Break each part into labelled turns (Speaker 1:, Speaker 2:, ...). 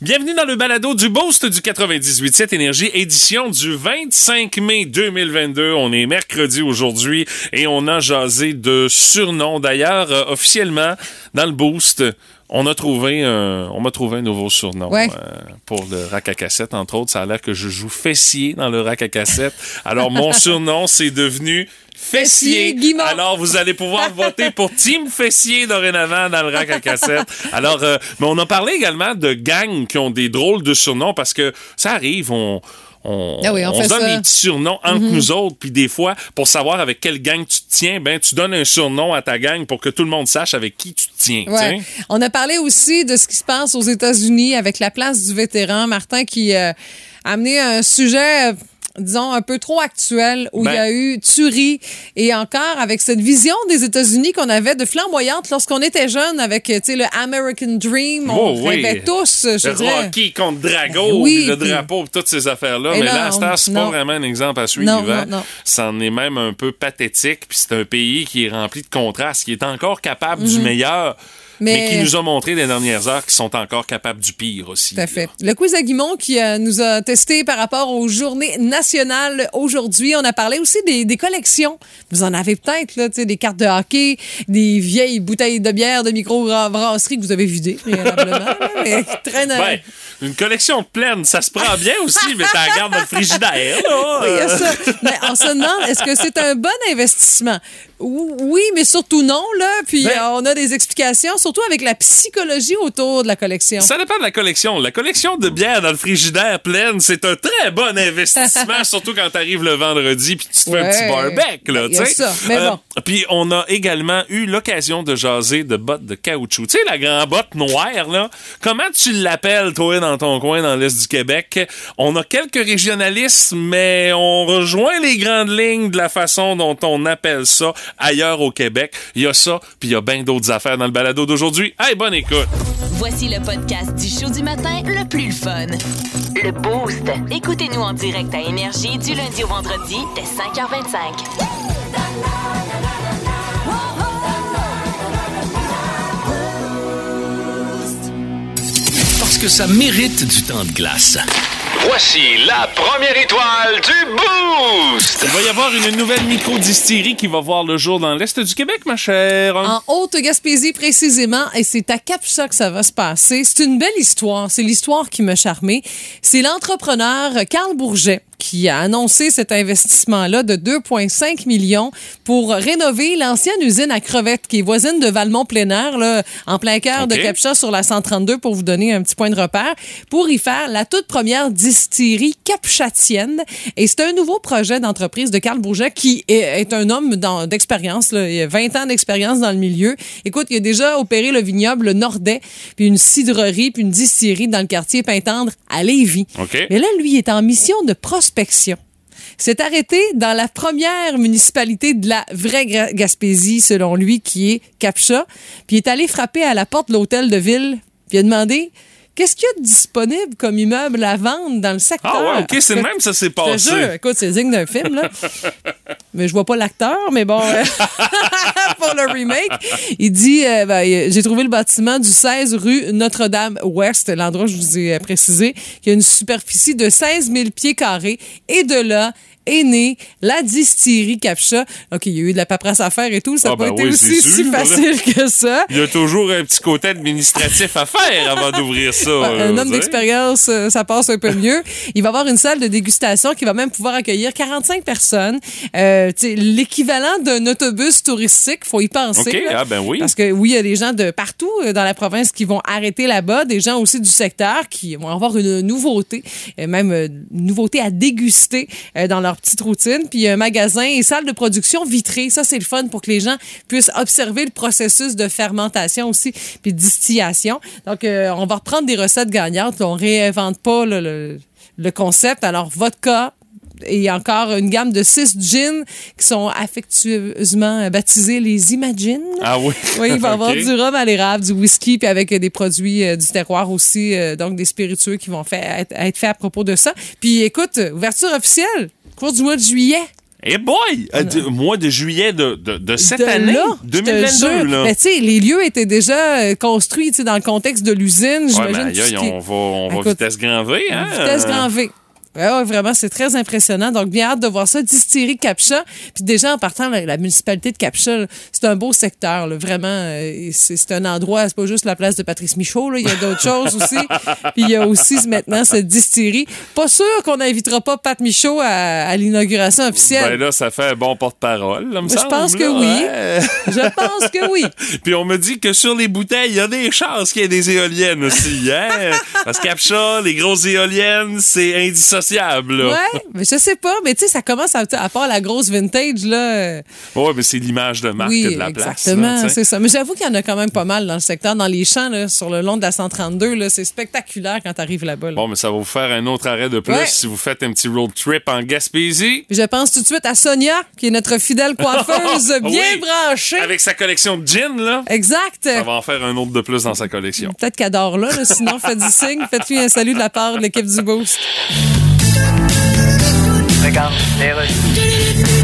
Speaker 1: Bienvenue dans le balado du Boost du 98.7 Énergie, édition du 25 mai 2022. On est mercredi aujourd'hui et on a jasé de surnoms. D'ailleurs, euh, officiellement, dans le Boost, on a trouvé un, on m'a trouvé un nouveau surnom
Speaker 2: Ouais.
Speaker 1: euh, pour le rack à cassette, entre autres. Ça a l'air que je joue fessier dans le rack à cassette. Alors, mon surnom, c'est devenu Fessier. Alors, vous allez pouvoir voter pour Team Fessier dorénavant dans le rack à cassette. Alors, euh, mais on a parlé également de gangs qui ont des drôles de surnoms parce que ça arrive, on. On,
Speaker 2: Ah oui, on
Speaker 1: on
Speaker 2: fait
Speaker 1: se donne
Speaker 2: ça. Mhm.
Speaker 1: des petits surnoms entre nous autres, puis des fois, pour savoir avec quelle gang tu te tiens, ben tu donnes un surnom à ta gang pour que tout le monde sache avec qui tu te tiens.
Speaker 2: Ouais. On a parlé aussi de ce qui se passe aux États-Unis avec la place du vétéran. Martin qui euh, a amené un sujet. Disons, un peu trop actuel, où
Speaker 1: Ben.
Speaker 2: il y a eu tuerie et encore avec cette vision des États-Unis qu'on avait de flamboyante lorsqu'on était jeune avec, tu sais, le American Dream. On
Speaker 1: Oh, oui.
Speaker 2: rêvait tous, je
Speaker 1: Le
Speaker 2: dirais.
Speaker 1: Rocky contre Drago,
Speaker 2: Ben oui,
Speaker 1: le
Speaker 2: puis-
Speaker 1: drapeau, toutes ces affaires-là. Mais
Speaker 2: là,
Speaker 1: heure, c'est pas vraiment un exemple à suivre.
Speaker 2: Non, non, non.
Speaker 1: C'en est même un peu pathétique. Puis c'est un pays qui est rempli de contrastes, qui est encore capable du meilleur, mais...
Speaker 2: Mais-
Speaker 1: qui nous a montré les dernières heures qu'ils sont encore capables du pire aussi.
Speaker 2: Tout à fait. Le quiz à Guimont qui euh, nous a testé par rapport aux journées nationales aujourd'hui. On a parlé aussi des, des collections. Vous en avez peut-être, là, des cartes de hockey, des vieilles bouteilles de bière de micro-brasserie que vous avez vidées, mais qui traînent. euh,
Speaker 1: Ben, une collection pleine, ça se prend bien aussi, mais t'as garde dans le frigidaire. là.
Speaker 2: Oui, il y a ça. Mais on se demande, est-ce que c'est un bon investissement? Ou- Oui, mais surtout non, là. Puis
Speaker 1: Ben-
Speaker 2: euh, on a des explications, surtout avec la psychologie autour de la collection.
Speaker 1: Ça dépend de la collection. La collection de bière dans le frigidaire pleine, c'est un très bon investissement, surtout quand t'arrives le vendredi puis tu te fais un petit barbecue, là,
Speaker 2: Ben,
Speaker 1: tu sais.
Speaker 2: ça, mais bon.
Speaker 1: Puis on a également eu l'occasion de jaser de bottes de caoutchouc. Tu sais, la grande botte noire, là. Comment tu l'appelles, toi, dans ton coin, dans l'Est du Québec? On a quelques régionalistes, mais on rejoint les grandes lignes de la façon dont on appelle ça ailleurs au Québec. Il y a ça, puis il y a bien d'autres affaires dans le balado d'aujourd'hui. Hey, bonne écoute!
Speaker 3: Voici le podcast du show du matin le plus fun. Le Boost. Écoutez-nous en direct à Énergie du lundi au vendredi dès 5h25.
Speaker 4: Parce que ça mérite du temps de glace.
Speaker 5: Voici la première étoile du Boost!
Speaker 1: Il va y avoir une nouvelle micro-distillerie qui va voir le jour dans l'Est du Québec, ma chère.
Speaker 2: En Haute-Gaspésie, précisément, et c'est à Capsa que ça va se passer. C'est une belle histoire. C'est l'histoire qui m'a charmé. C'est l'entrepreneur Carl Bourget qui a annoncé cet investissement-là de 2,5 millions pour rénover l'ancienne usine à crevettes qui est voisine de Valmont-Plein-Air, là, en plein cœur de. Capsa sur la 132 pour vous donner un petit point de repère, pour y faire la toute première distillerie capchatienne. Et c'est un nouveau projet d'entreprise de Carl Bourget qui est, est un homme d'expérience, il a 20 ans d'expérience dans le milieu. Écoute, il a déjà opéré le vignoble Nordais, puis une cidrerie, puis une distillerie dans le quartier Pintendre à Lévis.
Speaker 1: OK.
Speaker 2: Mais là, lui, il est en mission de s'est arrêté dans la première municipalité de la vraie Gaspésie, selon lui, qui est Capcha. Puis est allé frapper à la porte de l'hôtel de ville. Puis a demandé qu'est-ce qu'il y a de disponible comme immeuble à vendre dans le secteur?
Speaker 1: Ah ouais, ok, c'est même, ça s'est
Speaker 2: Je te
Speaker 1: passé.
Speaker 2: jure, écoute, c'est digne d'un film, là. mais je vois pas l'acteur, mais bon, euh, pour le remake, il dit euh, ben, euh, J'ai trouvé le bâtiment du 16 rue Notre-Dame-Ouest, l'endroit je vous ai précisé, qui a une superficie de 16 000 pieds carrés. Et de là, est née la distillerie Capcha. OK, il y a eu de la paperasse à faire et tout. Ça n'a
Speaker 1: Ah,
Speaker 2: pas
Speaker 1: ben
Speaker 2: été aussi si facile que ça.
Speaker 1: Il y a toujours un petit côté administratif à faire avant d'ouvrir ça.
Speaker 2: Ouais,
Speaker 1: euh,
Speaker 2: un homme d'expérience, euh, ça passe un peu mieux. Il va avoir une salle de dégustation qui va même pouvoir accueillir 45 personnes. Euh, L'équivalent d'un autobus touristique, faut y penser.
Speaker 1: OK,
Speaker 2: là.
Speaker 1: ah ben oui.
Speaker 2: Parce que oui, il y a des gens de partout euh, dans la province qui vont arrêter là-bas, des gens aussi du secteur qui vont avoir une nouveauté, même une nouveauté à déguster dans leur petite routine. Puis il y a un magasin et salle de production vitrée. Ça, c'est le fun pour que les gens puissent observer le processus de fermentation aussi, puis distillation. Donc, euh, on va reprendre des recettes gagnantes. On réinvente pas là, le, le concept. Alors, vodka, et encore une gamme de six gins qui sont affectueusement baptisés les Imagine.
Speaker 1: Ah oui.
Speaker 2: Oui, il va y avoir du rhum à l'érable, du whisky, puis avec des produits euh, du terroir aussi, euh, donc des spiritueux qui vont faire, être, être faits à propos de ça. Puis écoute, ouverture officielle, cours du mois de juillet.
Speaker 1: Eh boy! Euh, du mois de juillet de, de, de cette
Speaker 2: de
Speaker 1: année,
Speaker 2: là, je te
Speaker 1: 2022.
Speaker 2: jure.
Speaker 1: Là.
Speaker 2: Mais tu sais, les lieux étaient déjà euh, construits tu sais, dans le contexte de l'usine.
Speaker 1: Ouais, mais aïe, on va, on va
Speaker 2: Écoute,
Speaker 1: vitesse grand V, hein?
Speaker 2: Vitesse grand V. Ouais, vraiment, c'est très impressionnant. Donc, bien hâte de voir ça. Distillerie Capcha. Puis déjà, en partant, la, la municipalité de Capcha, c'est un beau secteur. là. Vraiment, euh, c'est un endroit, c'est pas juste la place de Patrice Michaud. là. Il y a d'autres choses aussi. Puis il y a aussi maintenant cette distillerie. Pas sûr qu'on n'invitera pas Pat Michaud à, à l'inauguration officielle.
Speaker 1: Ben là, ça fait un bon porte-parole,
Speaker 2: Je
Speaker 1: semble,
Speaker 2: pense que
Speaker 1: là,
Speaker 2: oui.
Speaker 1: ouais.
Speaker 2: Je pense que oui.
Speaker 1: Puis on me dit que sur les bouteilles, il y a des chances qu'il y ait des éoliennes aussi, hein? Parce qu'Apcha, les grosses éoliennes, c'est indissociable, là.
Speaker 2: Ouais, mais je sais pas. Mais tu sais, ça commence à, à part la grosse vintage, là. euh,
Speaker 1: Ouais, mais c'est l'image de marque
Speaker 2: Oui,
Speaker 1: de la place.
Speaker 2: exactement,
Speaker 1: tu sais.
Speaker 2: c'est ça. Mais j'avoue qu'il y en a quand même pas mal dans le secteur, dans les champs, là, sur le long de la 132. Là, c'est spectaculaire quand tu arrives là-bas. là.
Speaker 1: Bon, mais ça va vous faire un autre arrêt de plus
Speaker 2: Ouais.
Speaker 1: si vous faites un petit road trip en Gaspésie.
Speaker 2: Puis Je pense tout de suite à Sonia, qui est notre fidèle coiffeuse, bien
Speaker 1: Oui.
Speaker 2: branchée.
Speaker 1: Avec sa collection de gin, là.
Speaker 2: Exact.
Speaker 1: Ça va en faire un autre de plus dans sa collection.
Speaker 2: Peut-être qu'elle adore là, là, sinon faites du signe, faites-lui un salut de la part de l'équipe du Boost. Regarde les rues.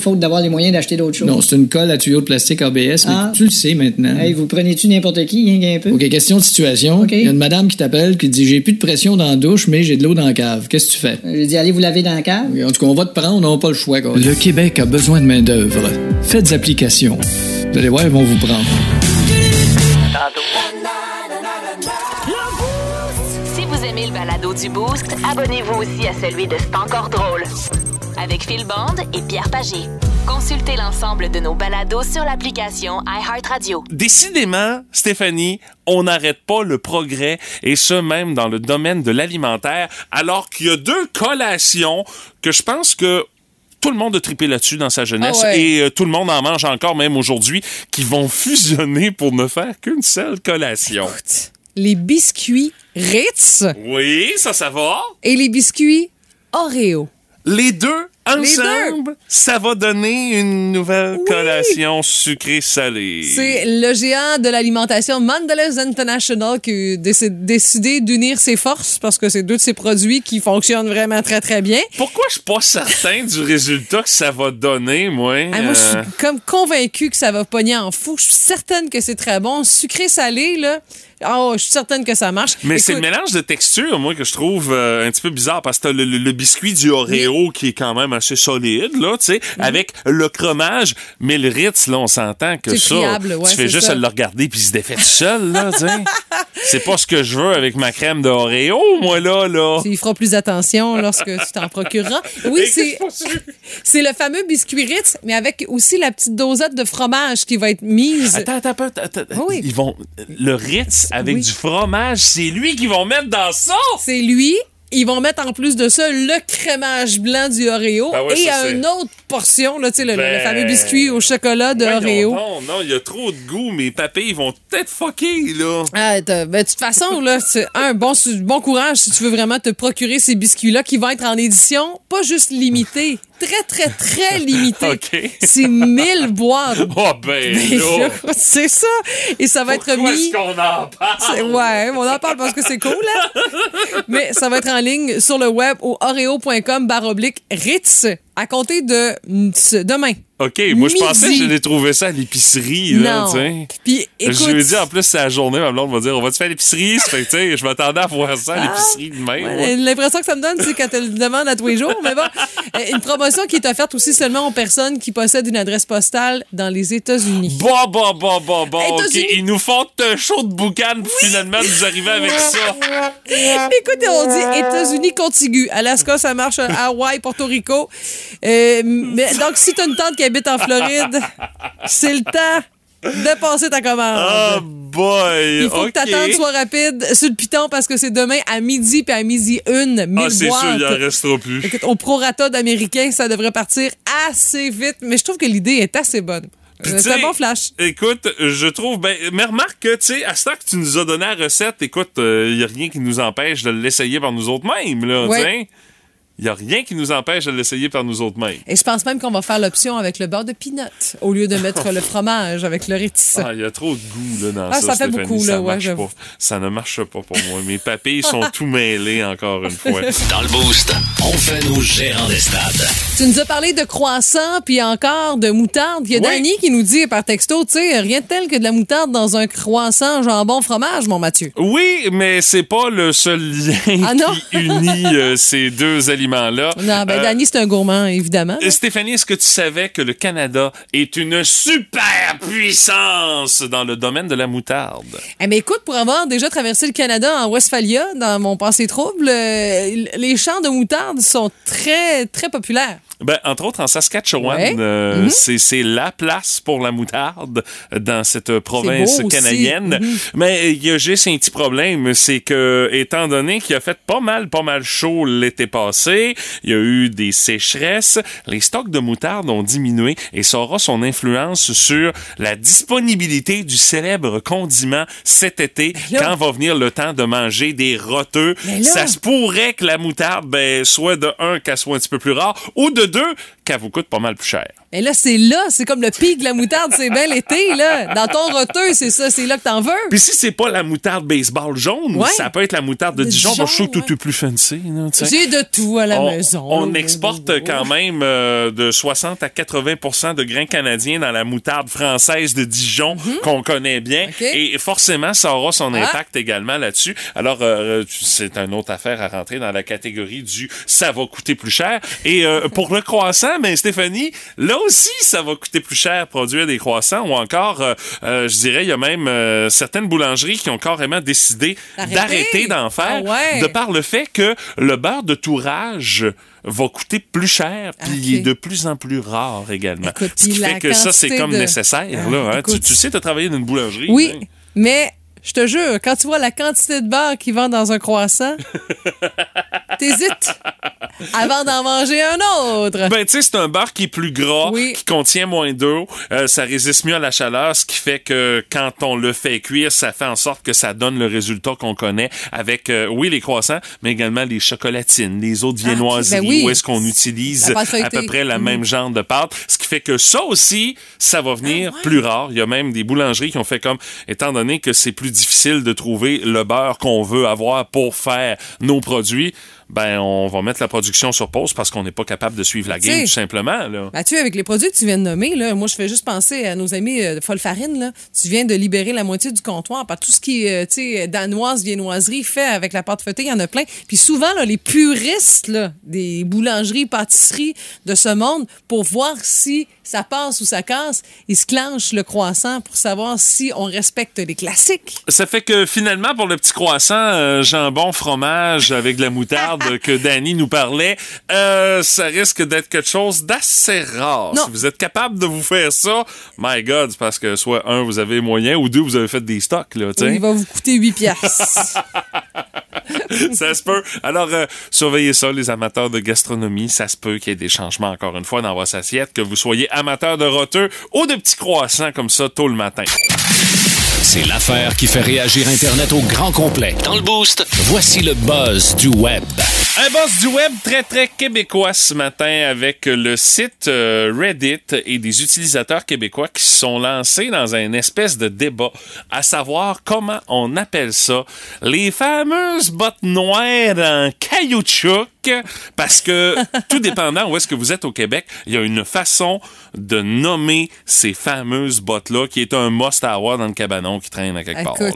Speaker 6: faute d'avoir les moyens d'acheter d'autres choses.
Speaker 7: non, c'est une colle à tuyau de plastique ABS, mais
Speaker 6: Ah.
Speaker 7: tu le sais maintenant.
Speaker 6: Hey, vous prenez-tu n'importe qui, rien qu'un peu?
Speaker 7: OK, question de situation. Il y a une madame qui t'appelle qui dit J'ai plus de pression dans la douche, mais j'ai de l'eau dans la cave. Qu'est-ce que tu fais?
Speaker 6: J'ai dit, allez vous laver dans la cave?
Speaker 7: En tout cas, on va te prendre, on n'a pas le choix. Quoi. Le Québec a besoin de main-d'œuvre. Faites application. Vous allez voir, ils vont vous prendre.
Speaker 3: Si vous aimez le balado du Boost, abonnez-vous aussi à celui de C'est encore drôle. Avec Phil Bond et Pierre Pagé. Consultez l'ensemble de nos balados sur l'application iHeartRadio.
Speaker 1: Décidément, Stéphanie, on n'arrête pas le progrès, et ce même dans le domaine de l'alimentaire, alors qu'il y a deux collations que je pense que tout le monde a trippé là-dessus dans sa jeunesse
Speaker 2: Ah ouais.
Speaker 1: et euh, tout le monde en mange encore même aujourd'hui qui vont fusionner pour ne faire qu'une seule collation.
Speaker 2: Les biscuits Ritz
Speaker 1: Oui, ça, ça va?
Speaker 2: et les biscuits Oreo.
Speaker 1: Les deux ensemble, ça va donner une nouvelle collation sucrée-salée.
Speaker 2: C'est le géant de l'alimentation Mondelez International qui a déc- décidé d'unir ses forces parce que c'est deux de ses produits qui fonctionnent vraiment très, très bien.
Speaker 1: Pourquoi je suis pas certain du résultat que ça va donner, moi?
Speaker 2: Ah, moi, je
Speaker 1: Euh,
Speaker 2: suis comme convaincue que ça va pogner en fou. Je suis certaine que c'est très bon. Sucré-salé, là. Oh, je suis certaine que ça marche.
Speaker 1: Mais c'est le mélange de texture, moi, que je trouve euh, un petit peu bizarre parce que t'as le, le- le biscuit du Oreo qui est quand même assez solide, là, tu sais,
Speaker 2: Mhm.
Speaker 1: avec le fromage. Mais le Ritz, là, on s'entend que
Speaker 2: C'est
Speaker 1: ça,
Speaker 2: ouais,
Speaker 1: tu fais juste
Speaker 2: ça.
Speaker 1: le regarder puis il se défait tout seul, là, tu sais. C'est pas ce que je veux avec ma crème d'Oreo, moi, là, là.
Speaker 2: Tu y feras plus attention lorsque tu t'en procureras. Oui, c'est c'est le fameux biscuit Ritz, mais avec aussi la petite dosette de fromage qui va être mise.
Speaker 1: Attends, attends, attends.
Speaker 2: Ah oui.
Speaker 1: Ils vont, le Ritz avec
Speaker 2: Oui.
Speaker 1: du fromage, c'est lui qu'ils vont mettre dans ça!
Speaker 2: C'est lui. Ils vont mettre en plus de ça le crémage blanc du Oreo
Speaker 1: Ben ouais,
Speaker 2: et
Speaker 1: ça,
Speaker 2: une autre portion, là, tu sais, le, le
Speaker 1: Ben,
Speaker 2: fameux biscuit au chocolat de Oreo.
Speaker 1: donc, non, il y a trop de goût. Mes papilles ils vont peut-être fucker, là.
Speaker 2: Ah, ben, de toute façon, là, c'est un bon, bon courage si tu veux vraiment te procurer ces biscuits-là qui vont être en édition, pas juste limitée, très, très, très limitée.
Speaker 1: OK.
Speaker 2: C'est 1000 boîtes.
Speaker 1: Oh, ben,
Speaker 2: Ben, c'est ça. Et ça va être mis.
Speaker 1: est-ce qu'on en parle?
Speaker 2: Ouais, on en parle parce que c'est cool, hein? Mais ça va être en ligne sur le web au oreo.com baroblique Ritz à compter de demain.
Speaker 1: OK, moi, je pensais que j'allais trouver ça à l'épicerie, là.
Speaker 2: Non. Puis écoute.
Speaker 1: Je lui ai dit, en plus, c'est la journée, ma blonde va dire, on va-tu faire l'épicerie? Ça fait que, tu sais, je m'attendais à voir ça à l'épicerie demain.
Speaker 2: Ah, Ouais,
Speaker 1: moi.
Speaker 2: L'impression que ça me donne, c'est quand elle le demande à tous les jours. Mais bon, Euh, une promotion qui est offerte aussi seulement aux personnes qui possèdent une adresse postale dans les États-Unis.
Speaker 1: Bon, bon, bon, bon, bon, OK. Ils nous font un show de boucan pour finalement nous arriver avec ça.
Speaker 2: Écoutez, on dit États-Unis contigus. Alaska, ça marche. Hawaï, Porto Rico. Euh, mais, donc, si tu as une tante qui habite en Floride, c'est le temps de passer ta commande.
Speaker 1: Oh boy!
Speaker 2: Il faut que ta tente soit rapide sur le piton parce que c'est demain à midi puis à midi une, mille
Speaker 1: Ah, c'est sûr, il en restera plus.
Speaker 2: Écoute, au prorata d'américain, ça devrait partir assez vite, mais je trouve que l'idée est assez bonne. Euh, C'est un bon flash.
Speaker 1: Écoute, je trouve. Ben, mais remarque que, tu sais, à ce temps que tu nous as donné la recette, écoute, il n'y a rien qui nous empêche de l'essayer par nous autres mêmes, là.
Speaker 2: Ouais.
Speaker 1: Il n'y a rien qui nous empêche de l'essayer par nous autres mêmes.
Speaker 2: Et je pense même qu'on va faire l'option avec le beurre de peanut au lieu de mettre le fromage avec le réticent.
Speaker 1: Ah, il y a trop de goût là, dans
Speaker 2: Ah,
Speaker 1: ça.
Speaker 2: ça fait
Speaker 1: Stéphanie.
Speaker 2: beaucoup,
Speaker 1: ça
Speaker 2: là, ouais,
Speaker 1: marche pas. Ça ne marche pas pour moi. Mes papilles sont tout mêlés encore une fois.
Speaker 4: Dans le Boost, on fait nos gérants des stades.
Speaker 2: Tu nous as parlé de croissant puis encore de moutarde. Il y a
Speaker 1: Oui.
Speaker 2: Danny qui nous dit par texto, tu sais, rien de tel que de la moutarde dans un croissant jambon fromage, mon Mathieu.
Speaker 1: Oui, mais c'est pas le seul lien
Speaker 2: Ah,
Speaker 1: qui unit euh, ces deux aliments-là.
Speaker 2: Non, ben
Speaker 1: Euh,
Speaker 2: Danny, c'est un gourmand, évidemment.
Speaker 1: Stéphanie, est-ce que tu savais que le Canada est une super puissance dans le domaine de la moutarde?
Speaker 2: Eh mais écoute, pour avoir déjà traversé le Canada en Westphalia, dans mon passé trouble, euh, les champs de moutarde sont très, très populaires.
Speaker 1: Ben, entre autres, en Saskatchewan,
Speaker 2: Ouais.
Speaker 1: euh,
Speaker 2: Mhm.
Speaker 1: c'est, c'est la place pour la moutarde dans cette province canadienne.
Speaker 2: Mhm.
Speaker 1: Mais il y a juste un petit problème, c'est que, étant donné qu'il a fait pas mal, pas mal chaud l'été passé, il y a eu des sécheresses, les stocks de moutarde ont diminué et ça aura son influence sur la disponibilité du célèbre condiment cet été, quand va venir le temps de manger des roteux. Ça se pourrait que la moutarde, ben, soit de un, qu'elle soit un petit peu plus rare, ou de deux, qu'elle vous coûte pas mal plus cher.
Speaker 2: Mais là, c'est là, c'est comme le pic de la moutarde, c'est bien l'été, là. Dans ton roteux, c'est ça, c'est là que t'en veux.
Speaker 1: Puis si c'est pas la moutarde baseball jaune,
Speaker 2: Ouais.
Speaker 1: ça peut être la moutarde de,
Speaker 2: De
Speaker 1: Dijon,
Speaker 2: Dijon,
Speaker 1: que je trouve
Speaker 2: ouais.
Speaker 1: tout plus fancy.
Speaker 2: J'ai de tout à la
Speaker 1: on,
Speaker 2: maison.
Speaker 1: on exporte quand même euh, de 60 à 80% de grains canadiens dans la moutarde française de Dijon qu'on connaît bien.
Speaker 2: Mhm.
Speaker 1: Et forcément, ça aura son
Speaker 2: Ah.
Speaker 1: impact également là-dessus. Alors, euh, c'est une autre affaire à rentrer dans la catégorie du ça va coûter plus cher. Et euh, pour le croissant, ben Stéphanie, là aussi, ça va coûter plus cher produire des croissants ou encore, euh, euh, je dirais, il y a même euh, certaines boulangeries qui ont carrément décidé
Speaker 2: D'arrêter?
Speaker 1: d'en faire
Speaker 2: Ah ouais.
Speaker 1: de par le fait que le beurre de tourage va coûter plus cher, puis il est de plus en plus rare également.
Speaker 2: Écoute,
Speaker 1: Ce qui fait que ça, c'est comme
Speaker 2: de-
Speaker 1: nécessaire.
Speaker 2: Ah,
Speaker 1: là, hein. tu,
Speaker 2: écoute.
Speaker 1: tu sais, tu as travaillé dans une boulangerie.
Speaker 2: Oui,
Speaker 1: hein.
Speaker 2: mais je te jure, quand tu vois la quantité de beurre qu'ils vendent dans un croissant, t'hésites avant d'en manger un autre.
Speaker 1: Ben, tu sais, c'est un beurre qui est plus gras,
Speaker 2: Oui.
Speaker 1: qui contient moins d'eau, euh, ça résiste mieux à la chaleur, ce qui fait que quand on le fait cuire, ça fait en sorte que ça donne le résultat qu'on connaît avec, euh, oui, les croissants, mais également les chocolatines, les autres
Speaker 2: Ah,
Speaker 1: viennoiseries,
Speaker 2: ben oui.
Speaker 1: où est-ce qu'on utilise à peu près la
Speaker 2: Mhm.
Speaker 1: même genre de pâte, ce qui fait que ça aussi, ça va venir plus rare. Il y a même des boulangeries qui ont fait comme, étant donné que c'est plus difficile de trouver le beurre qu'on veut avoir pour faire nos produits, ben on va mettre la production sur pause parce qu'on n'est pas capable de suivre la game tout simplement là.
Speaker 2: Mathieu, avec les produits que tu viens de nommer, là, moi, je fais juste penser à nos amis euh, de Folle Farine. Là. Tu viens de libérer la moitié du comptoir par tout ce qui est, euh, danoise, viennoiserie fait avec la pâte feuilletée. Il y en a plein. Puis souvent, là, les puristes là, des boulangeries, pâtisseries de ce monde, pour voir si ça passe ou ça casse, ils se clenchent le croissant pour savoir si on respecte les classiques.
Speaker 1: Ça fait que finalement, pour le petit croissant euh, jambon fromage avec de la moutarde que Danny nous parlait, euh, ça risque d'être quelque chose d'assez rare.
Speaker 2: Non.
Speaker 1: Si vous êtes capable de vous faire ça, my God, c'est parce que soit un, vous avez moyen, ou deux, vous avez fait des stocks, là.
Speaker 2: Il va vous coûter 8 piastres.
Speaker 1: ça se peut. Alors, euh, surveillez ça, les amateurs de gastronomie. Ça se peut qu'il y ait des changements, encore une fois, dans votre assiette, que vous soyez amateur de roteux ou de petits croissants comme ça tôt le matin.
Speaker 4: C'est l'affaire qui fait réagir Internet au grand complet. Dans le Boost, voici le buzz du web.
Speaker 1: Un boss du web très très québécois ce matin avec le site euh, Reddit et des utilisateurs québécois qui se sont lancés dans un espèce de débat à savoir comment on appelle ça les fameuses bottes noires en caoutchouc parce que tout dépendant où est-ce que vous êtes au Québec, il y a une façon de nommer ces fameuses bottes là qui est un must à avoir dans le cabanon qui traîne à quelque part là,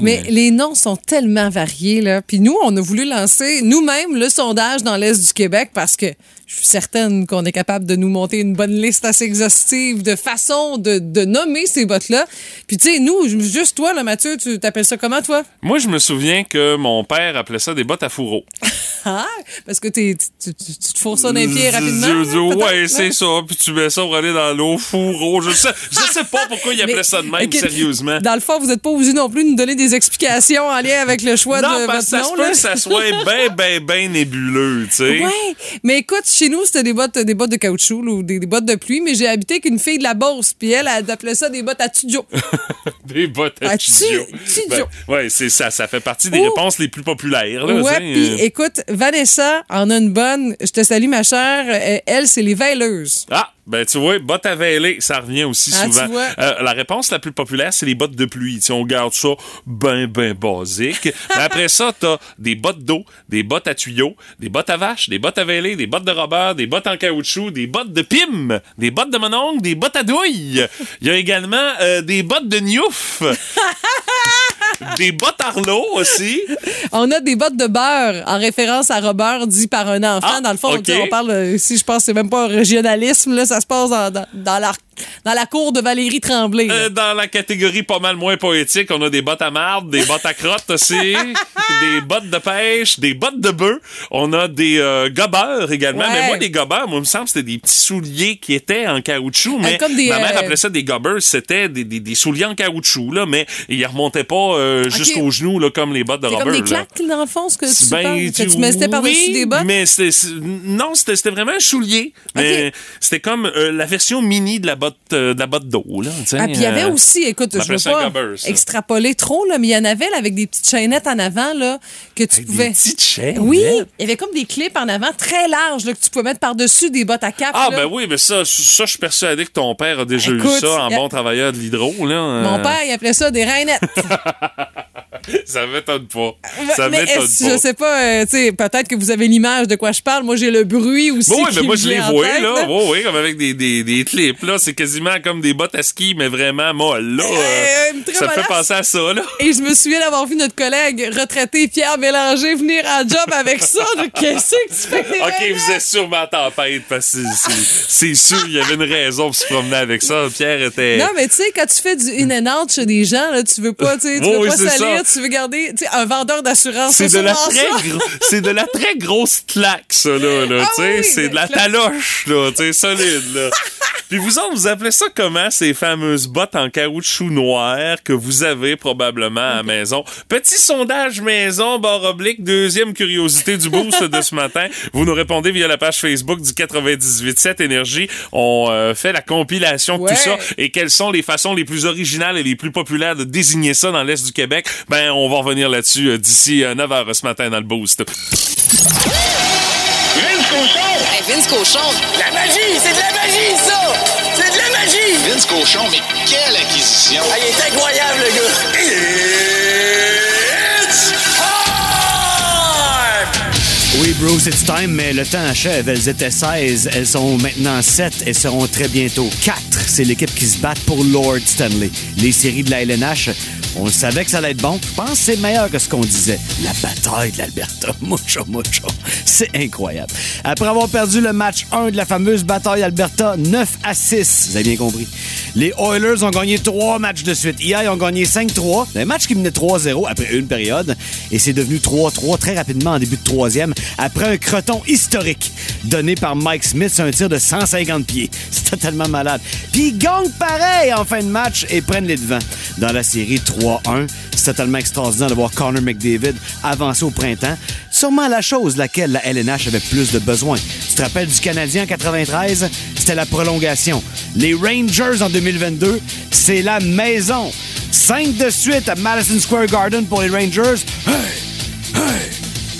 Speaker 2: mais les noms sont tellement variés là. Puis nous, on a voulu lancer nous-mêmes le sondage dans l'est du Québec parce que je suis certaine qu'on est capable de nous monter une bonne liste assez exhaustive de façons de, de nommer ces bottes-là. Puis tu sais, nous, juste toi, là, Mathieu, tu t'appelles ça comment, toi?
Speaker 1: Moi, je me souviens que mon père appelait ça des bottes à fourreau.
Speaker 2: Ah, parce que t'es- tu, tu- te fourres ça dans les pieds rapidement.
Speaker 1: Je- je-
Speaker 2: là,
Speaker 1: ouais, c'est ça. Puis tu mets ça pour aller dans l'eau, fourreau. Je sais, je sais pas pourquoi il appelait ça de même, sérieusement.
Speaker 2: Dans le fond, vous n'êtes pas obligé non plus de nous donner des explications en lien avec le choix
Speaker 1: Non,
Speaker 2: de
Speaker 1: parce
Speaker 2: votre
Speaker 1: ça
Speaker 2: nom.
Speaker 1: se peut
Speaker 2: là.
Speaker 1: que ça soit bien, bien, bien nébuleux, tu sais.
Speaker 2: Ouais, mais écoute, chez nous, c'était des bottes, des bottes de caoutchouc là, ou des, des bottes de pluie, mais j'ai habité avec une fille de la Beauce, puis elle, elle appelait ça des bottes à tudio.
Speaker 1: Des bottes à
Speaker 2: Ah,
Speaker 1: studio.
Speaker 2: tu- studio.
Speaker 1: Ben, ouais, c'est ça. Ça fait partie des
Speaker 2: Ouh.
Speaker 1: réponses les plus populaires. Là,
Speaker 2: ouais, puis
Speaker 1: euh.
Speaker 2: écoute, Vanessa en a une bonne. Je te salue, ma chère. Euh, Elle, c'est les veilleuses.
Speaker 1: Ah, ben tu vois, bottes à vêler, ça revient aussi
Speaker 2: Ah,
Speaker 1: souvent.
Speaker 2: tu vois.
Speaker 1: Euh, la réponse la plus populaire, c'est les bottes de pluie. Tu sais, on garde ça ben, ben basique. Mais après ça, t'as des bottes d'eau, des bottes à tuyaux, des bottes à vache, des bottes à vêler, des bottes de Robert, des bottes en caoutchouc, des bottes de pim, des bottes de mononcle, des bottes à douille. Il y a également euh, des bottes de niouf. Des bottes Arlo aussi.
Speaker 2: On a des bottes de beurre en référence à Robert dit par un enfant.
Speaker 1: Ah,
Speaker 2: dans le fond, on parle, euh, si je pense, c'est même pas un régionalisme, là, ça se passe dans, dans, dans dans la cour de Valérie Tremblay. là.
Speaker 1: Euh, dans la catégorie pas mal moins poétique, on a des bottes à marde, des bottes à crotte aussi, des bottes de pêche, des bottes de bœuf. On a des euh, gobeurs également.
Speaker 2: Ouais.
Speaker 1: Mais moi, des gobeurs, moi, il me semble que c'était des petits souliers qui étaient en caoutchouc. Mais
Speaker 2: comme des,
Speaker 1: ma mère
Speaker 2: euh,
Speaker 1: appelait ça des gobeurs. C'était des, des, des souliers en caoutchouc, là, mais ils remontaient pas euh, jusqu'aux genoux, là, comme les bottes de
Speaker 2: c'est
Speaker 1: Robert.
Speaker 2: comme des
Speaker 1: là.
Speaker 2: claques, dans le fond, ce que tu
Speaker 1: Ben,
Speaker 2: parles, que tu mettais par-dessus
Speaker 1: oui,
Speaker 2: des bottes?
Speaker 1: Mais non, c'était c'était vraiment un soulier. Mais c'était comme euh, la version mini de la botte euh, de la botte d'eau là.
Speaker 2: Ah, puis il y avait
Speaker 1: euh,
Speaker 2: aussi, écoute, je veux
Speaker 1: ça un
Speaker 2: pas extrapoler trop, là, mais il y en avait là, avec des petites chaînettes en avant là, que tu
Speaker 1: Avec
Speaker 2: pouvais.
Speaker 1: des petites chaînes.
Speaker 2: Oui, il y avait comme des clips en avant très larges là, que tu pouvais mettre par-dessus des bottes à cap.
Speaker 1: Ah,
Speaker 2: là.
Speaker 1: ben oui, mais ça, ça, je suis persuadé que ton père a déjà
Speaker 2: Écoute,
Speaker 1: eu ça en
Speaker 2: a-
Speaker 1: bon travailleur de l'hydro, là.
Speaker 2: Mon
Speaker 1: Euh,
Speaker 2: père, il appelait ça des rainettes.
Speaker 1: Ça m'étonne pas. Ça m'étonne pas.
Speaker 2: je sais pas, euh, tu sais, peut-être que vous avez l'image de quoi je parle. Moi, j'ai le bruit aussi.
Speaker 1: Bon, oui, mais moi, je les vois,
Speaker 2: tête,
Speaker 1: là. Oui, oui, comme avec des, des, des clips, là. C'est quasiment comme des bottes à ski, mais vraiment molles, là.
Speaker 2: Euh,
Speaker 1: Euh, ça me fait penser à ça, là.
Speaker 2: Et je me souviens d'avoir vu notre collègue retraité Pierre Bélanger venir en job avec ça. Qu'est-ce que tu fais?
Speaker 1: OK, vous êtes sûrement tempête, parce que c'est- sûr, il y avait une raison pour se promener avec ça. Pierre était...
Speaker 2: Non, mais tu sais, quand tu fais du in and out chez des gens, là, tu veux pas, tu sais, tu
Speaker 1: Oui,
Speaker 2: veux
Speaker 1: oui,
Speaker 2: pas salir. Tu veux garder, tu sais, un vendeur d'assurance.
Speaker 1: C'est de, la très de la très grosse claque, ça, là. là
Speaker 2: Ah oui,
Speaker 1: c'est de la taloche, là. Solide, là. Puis vous autres, vous appelez ça comment, ces fameuses bottes en caoutchouc noir que vous avez probablement à la maison? Petit sondage maison, barre oblique, deuxième curiosité du boost de ce matin. Vous nous répondez via la page Facebook du 98.7 Énergie. On euh, fait la compilation de
Speaker 2: Ouais.
Speaker 1: tout ça. Et quelles sont les façons les plus originales et les plus populaires de désigner ça dans l'Est du Québec? Ben, on va revenir là-dessus euh, d'ici 9h ce matin dans le boost.
Speaker 8: Hey, Vince Cochon,
Speaker 9: La magie! C'est de la magie, ça! C'est de la magie!
Speaker 5: Vince Cochon, mais quelle acquisition!
Speaker 9: Ah, il est incroyable, le gars! It's time!
Speaker 10: Oui, Bruce, it's time, mais le temps achève. Elles étaient 16, elles sont maintenant 7 et seront très bientôt 4. C'est l'équipe qui se bat pour Lord Stanley. Les séries de la LNH, on savait que ça allait être bon. Je pense que c'est meilleur que ce qu'on disait. La bataille de l'Alberta. Mucho, mucho. C'est incroyable. Après avoir perdu le match 1 de la fameuse bataille Alberta, 9 à 6, vous avez bien compris. Les Oilers ont gagné 3 matchs de suite. Hier, ils ont gagné 5-3. Un match qui menait 3-0 après une période. Et c'est devenu 3-3 très rapidement en début de troisième après un croton historique donné par Mike Smith sur un tir de 150 pieds. C'est totalement malade. Puis ils pareil en fin de match et prennent les devants. Dans la série 3-1, c'est totalement extraordinaire de voir Connor McDavid avancer au printemps. Sûrement la chose laquelle la LNH avait plus de besoin. Tu te rappelles du Canadien en 93? C'était la prolongation. Les Rangers en 2022, c'est la maison. 5 de suite à Madison Square Garden pour les Rangers. Hey! Hey!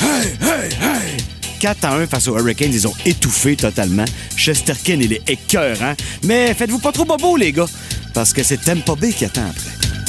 Speaker 10: Hey! Hey! Hey! 4 à 1 face aux Hurricanes, ils ont étouffé totalement. Chesterkin, il est écœurant. Mais faites-vous pas trop bobo, les gars, parce que c'est Tampa Bay qui attend après.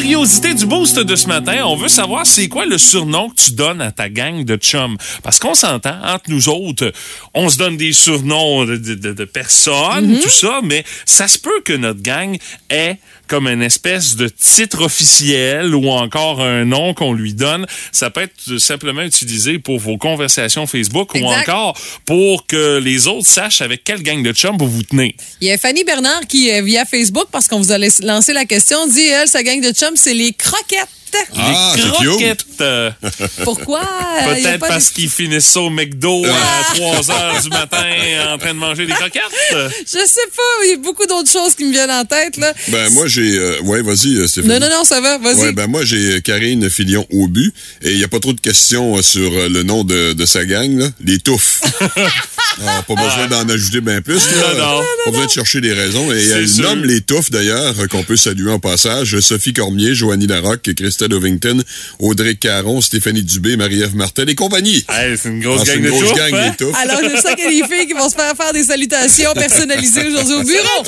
Speaker 1: curiosité du boost de ce matin, on veut savoir c'est quoi le surnom que tu donnes à ta gang de chums. Parce qu'on s'entend, entre nous autres, on se donne des surnoms de, de- de- de personnes, tout ça, mais ça se peut que notre gang ait comme une espèce de titre officiel ou encore un nom qu'on lui donne. Ça peut être simplement utilisé pour vos conversations Facebook ou encore pour que les autres sachent avec quelle gang de chums vous vous tenez.
Speaker 2: Il y a Fanny Bernard qui, euh, via Facebook, parce qu'on vous a lancé la question, dit, elle, sa gang de chums, c'est les croquettes.
Speaker 11: Ah, cute.
Speaker 1: croquettes. euh,
Speaker 2: Pourquoi? Euh,
Speaker 1: Peut-être parce
Speaker 2: de-
Speaker 1: qu'ils finissent ça au McDo à 3 heures du matin en train de manger des croquettes.
Speaker 2: Je sais pas, il y a beaucoup d'autres choses qui me viennent en tête, là.
Speaker 11: Ben, moi, j'ai. euh, ouais, vas-y, euh, Stéphanie.
Speaker 2: Non, non, non, ça va, vas-y.
Speaker 11: Ouais, ben moi j'ai Karine Filion au but et il n'y a pas trop de questions euh, sur euh, le nom de, de sa gang, là. les touffes. Ah, pas besoin d'en ajouter bien plus. Là.
Speaker 1: Non, non.
Speaker 11: Pas besoin de chercher des raisons. Et elle
Speaker 1: sûr.
Speaker 11: nomme les touffes d'ailleurs, euh, qu'on peut saluer en passage. Sophie Cormier, Joanie Larocque, Christelle Ovington, Audrey Caron, Stéphanie Dubé, Marie-Ève Martel et compagnie.
Speaker 1: Hey, c'est une grosse
Speaker 11: Ah, c'est
Speaker 1: gang
Speaker 11: une
Speaker 1: de
Speaker 11: grosse gang,
Speaker 1: hein?
Speaker 2: Alors, je sais qu'il y a des filles qui vont se faire faire des salutations personnalisées aujourd'hui au bureau.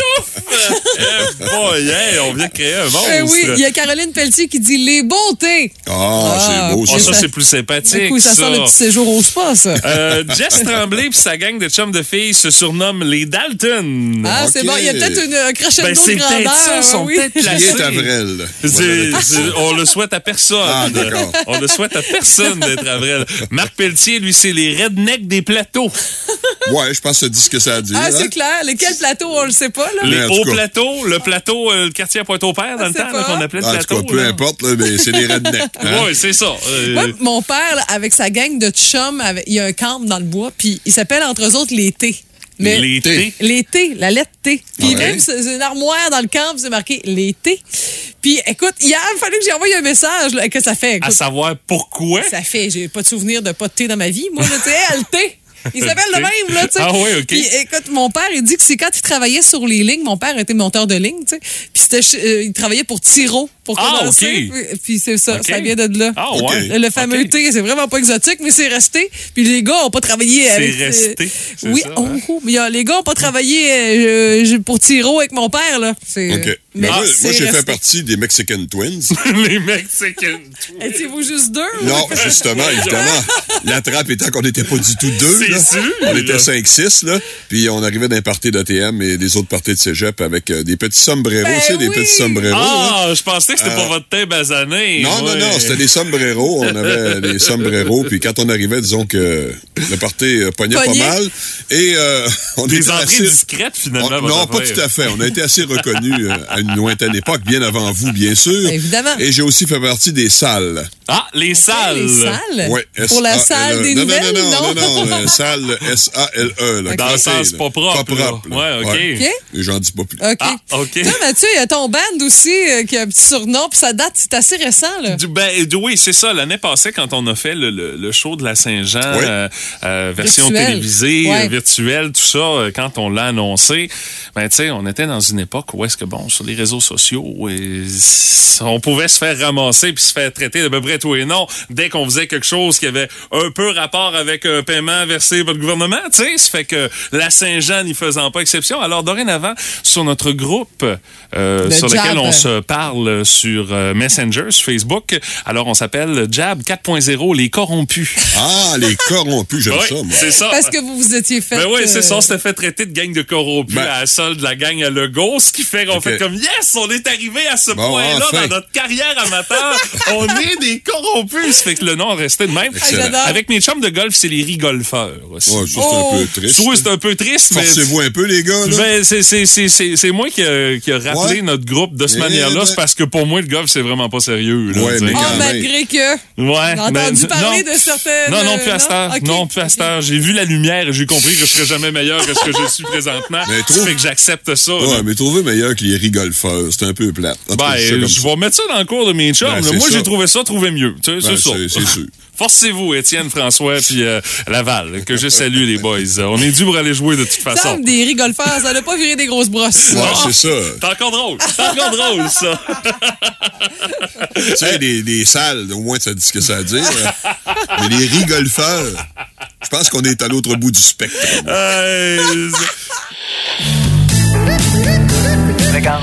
Speaker 1: Eh, boy, hey, on vient de créer un monstre.
Speaker 2: Eh oui, il y a Caroline Pelletier qui dit les bontés.
Speaker 11: Ah, c'est beau
Speaker 1: Oh,
Speaker 11: ça.
Speaker 1: ça,
Speaker 2: ça-
Speaker 1: c'est plus sympathique.
Speaker 2: Du coup, ça, sent le petit séjour au spa, ça.
Speaker 1: Euh, Jess Tremblay puis sa gang de chums de filles se surnomment les Dalton.
Speaker 2: Ah, c'est bon. Il y a peut-être une- un crescendo
Speaker 1: Ben, c'est
Speaker 2: de grandeur.
Speaker 1: peut-être ça, ils sont
Speaker 2: oui.
Speaker 1: peut-être
Speaker 11: Qui
Speaker 1: placés.
Speaker 11: est Avril?
Speaker 1: On le souhaite à personne.
Speaker 11: Ah.
Speaker 1: On le souhaite à personne d'être Avril. Marc Pelletier, lui, c'est les rednecks des plateaux.
Speaker 11: Ouais, je pense que ça dit ce que ça a dit.
Speaker 2: Ah,
Speaker 11: hein?
Speaker 2: c'est clair. Lesquels plateaux, on le sait pas, là?
Speaker 1: Les hauts plateaux, le plateau, euh, le quartier à Pointe-au-Père, dans
Speaker 2: Ah,
Speaker 1: le temps, qu'on appelait le
Speaker 11: En tout
Speaker 1: plateau.
Speaker 11: cas, peu
Speaker 1: là.
Speaker 11: importe, là, mais c'est des rednecks. hein?
Speaker 1: Oui, c'est ça. Euh,
Speaker 2: Moi, mon père, là, avec sa gang de chums, avec- il y a un camp dans le bois, puis il s'appelle entre eux autres les T. Mais
Speaker 1: les
Speaker 11: T,
Speaker 2: la lettre T. Puis
Speaker 11: Ouais.
Speaker 2: même, c'est une armoire dans le camp, c'est marqué T. Puis écoute, hier, il fallait que j'ai envoyé un message, là, que ça fait?
Speaker 1: À savoir pourquoi?
Speaker 2: ça fait, j'ai pas de souvenir de pas de thé dans ma vie. Moi, tu sais, elle, thé. Il s'appelle le même, là, tu sais.
Speaker 1: Ah oui, OK.
Speaker 2: Puis, écoute, mon père, il dit que c'est quand il travaillait sur les lignes, mon père était monteur de ligne, tu sais. Puis, c'était, euh, il travaillait pour Tiro, pour
Speaker 1: Ah,
Speaker 2: commencer.
Speaker 1: OK.
Speaker 2: Puis, c'est ça, ça vient de là.
Speaker 1: Ah, ouais.
Speaker 2: Le, le fameux
Speaker 1: OK.
Speaker 2: thé, c'est vraiment pas exotique, mais c'est resté. Puis, les gars ont pas travaillé avec.
Speaker 1: resté, c'est
Speaker 2: oui,
Speaker 1: ça,
Speaker 2: oh,
Speaker 1: hein?
Speaker 2: oh, mais il y a- les gars ont pas travaillé euh, je- pour Tiro avec mon père, là. C'est,
Speaker 11: OK.
Speaker 2: mais
Speaker 11: moi, j'ai fait
Speaker 2: resté.
Speaker 11: partie des Mexican Twins.
Speaker 1: les Mexicains.
Speaker 2: Étiez-vous juste deux?
Speaker 11: Non, justement, évidemment. La trappe étant qu'on n'était pas du tout deux. Là. On était 5-6, là. Puis on arrivait d'un party d'ATM et des autres parties de cégep avec euh, des petits sombreros,
Speaker 2: Ben
Speaker 11: tu sais, des petits sombreros.
Speaker 1: Ah, je pensais que c'était
Speaker 11: Euh,
Speaker 1: pour votre thé basané.
Speaker 11: Non, non,
Speaker 1: ouais.
Speaker 11: non, c'était des sombreros. On avait des sombreros. Puis quand on arrivait, disons que le party euh, pognait pas mal. Et euh, on
Speaker 1: Des
Speaker 11: était
Speaker 1: entrées
Speaker 11: assez...
Speaker 1: discrètes, finalement.
Speaker 11: On- non, pas tout à fait. On a été assez reconnus euh, à une lointaine époque, bien avant vous, bien sûr.
Speaker 2: Évidemment.
Speaker 11: Et j'ai aussi fait partie des salles.
Speaker 1: Ah, les salles.
Speaker 2: Les salles?
Speaker 11: Ouais,
Speaker 2: Pour la
Speaker 11: S-A-L-E.
Speaker 2: salle des
Speaker 11: non,
Speaker 2: nouvelles?
Speaker 11: Non, non, non, non, non, euh, S-A-L-E. là,
Speaker 1: Dans le
Speaker 11: crotté,
Speaker 1: sens pas propre,
Speaker 11: Pas propre.
Speaker 1: là.
Speaker 11: là.
Speaker 1: Ouais, OK.
Speaker 11: J'en dis pas plus.
Speaker 2: OK.
Speaker 1: Ah, OK.
Speaker 2: Toi, Mathieu, il y a ton band aussi euh, qui a un petit surnom, puis ça date, c'est assez récent, là.
Speaker 1: Du- ben, du- oui, c'est ça. L'année passée, quand on a fait le, le- le show de la Saint-Jean,
Speaker 11: Oui.
Speaker 1: euh, euh, version
Speaker 2: Virtuelle.
Speaker 1: télévisée,
Speaker 2: Ouais.
Speaker 1: euh, virtuelle, tout ça, euh, quand on l'a annoncé, ben, tu sais, on était dans une époque où est-ce que, bon, sur les réseaux sociaux, et on pouvait se faire ramasser puis se faire traiter de peu près tout et non dès qu'on faisait quelque chose qui avait un peu rapport avec un paiement versé par le gouvernement, tu sais. Ça fait que la Saint-Jean n'y faisant pas exception. Alors, dorénavant, sur notre groupe, euh,
Speaker 2: Le
Speaker 1: sur lequel on se parle sur euh, Messenger, sur Facebook. Alors, on s'appelle Jab 4.0, les corrompus.
Speaker 11: Ah, les corrompus, j'aime
Speaker 1: Oui,
Speaker 11: ça, moi.
Speaker 1: c'est ça.
Speaker 2: Parce que vous vous étiez fait.
Speaker 1: Ben oui, c'est
Speaker 2: euh,
Speaker 1: ça. On s'était fait traiter de gang de corrompus
Speaker 11: Ben.
Speaker 1: à la solde de la gang à Legault, ce qui fait qu'on fait comme yes, on est arrivé à ce
Speaker 11: Bon,
Speaker 1: point-là
Speaker 11: enfin.
Speaker 1: dans notre carrière amateur. on est des corrompus. Ça fait que le nom est resté de même.
Speaker 11: Excellent.
Speaker 1: Avec mes chums de golf, c'est les rigolfeurs
Speaker 11: Ouais, ça, c'est
Speaker 2: Oh.
Speaker 11: un peu triste.
Speaker 1: Oui, c'est un peu triste, mais.
Speaker 11: Forcez-vous un peu, les gars, là.
Speaker 1: Ben, c'est, c'est, c'est, c'est, c'est moi qui a, qui a rappelé
Speaker 11: Ouais.
Speaker 1: notre groupe de cette manière-là.
Speaker 11: ben.
Speaker 1: C'est parce que pour moi, le golf, c'est vraiment pas sérieux. Là,
Speaker 11: Ouais, mais
Speaker 2: Ah, malgré que.
Speaker 1: Ouais,
Speaker 2: J'ai entendu
Speaker 1: mais-
Speaker 2: parler
Speaker 1: non.
Speaker 2: de certaines.
Speaker 1: Non, non, plus à cette heure. Non, plus à cette heure. J'ai vu la lumière et j'ai compris que je serais jamais meilleur que ce que je suis présentement.
Speaker 11: Mais
Speaker 1: Ça
Speaker 11: trouve-
Speaker 1: fait que j'accepte ça. là.
Speaker 11: Ouais, mais trouvez meilleur que les rigolfeurs. C'est un peu plate.
Speaker 1: Ben,
Speaker 11: je
Speaker 1: vais mettre ça dans le cours de mes chums.
Speaker 11: Ben,
Speaker 1: Moi, j'ai trouvé ça, trouvé mieux. Tu sais,
Speaker 11: Ben,
Speaker 1: c'est ça.
Speaker 11: c'est- c'est sûr.
Speaker 1: Forcez-vous, Étienne, François, puis euh, Laval, que je salue, les boys. On est dû pour aller jouer de toute façon.
Speaker 2: me des rigolfeurs, ça n'a pas viré des grosses brosses.
Speaker 11: Ouais, c'est ça.
Speaker 1: C'est encore drôle. C'est encore drôle, ça.
Speaker 11: Tu sais, les, les salles, au moins, ça dit ce que ça a à dire. mais les rigolfeurs, je pense qu'on est à l'autre bout du spectre.
Speaker 12: Regarde.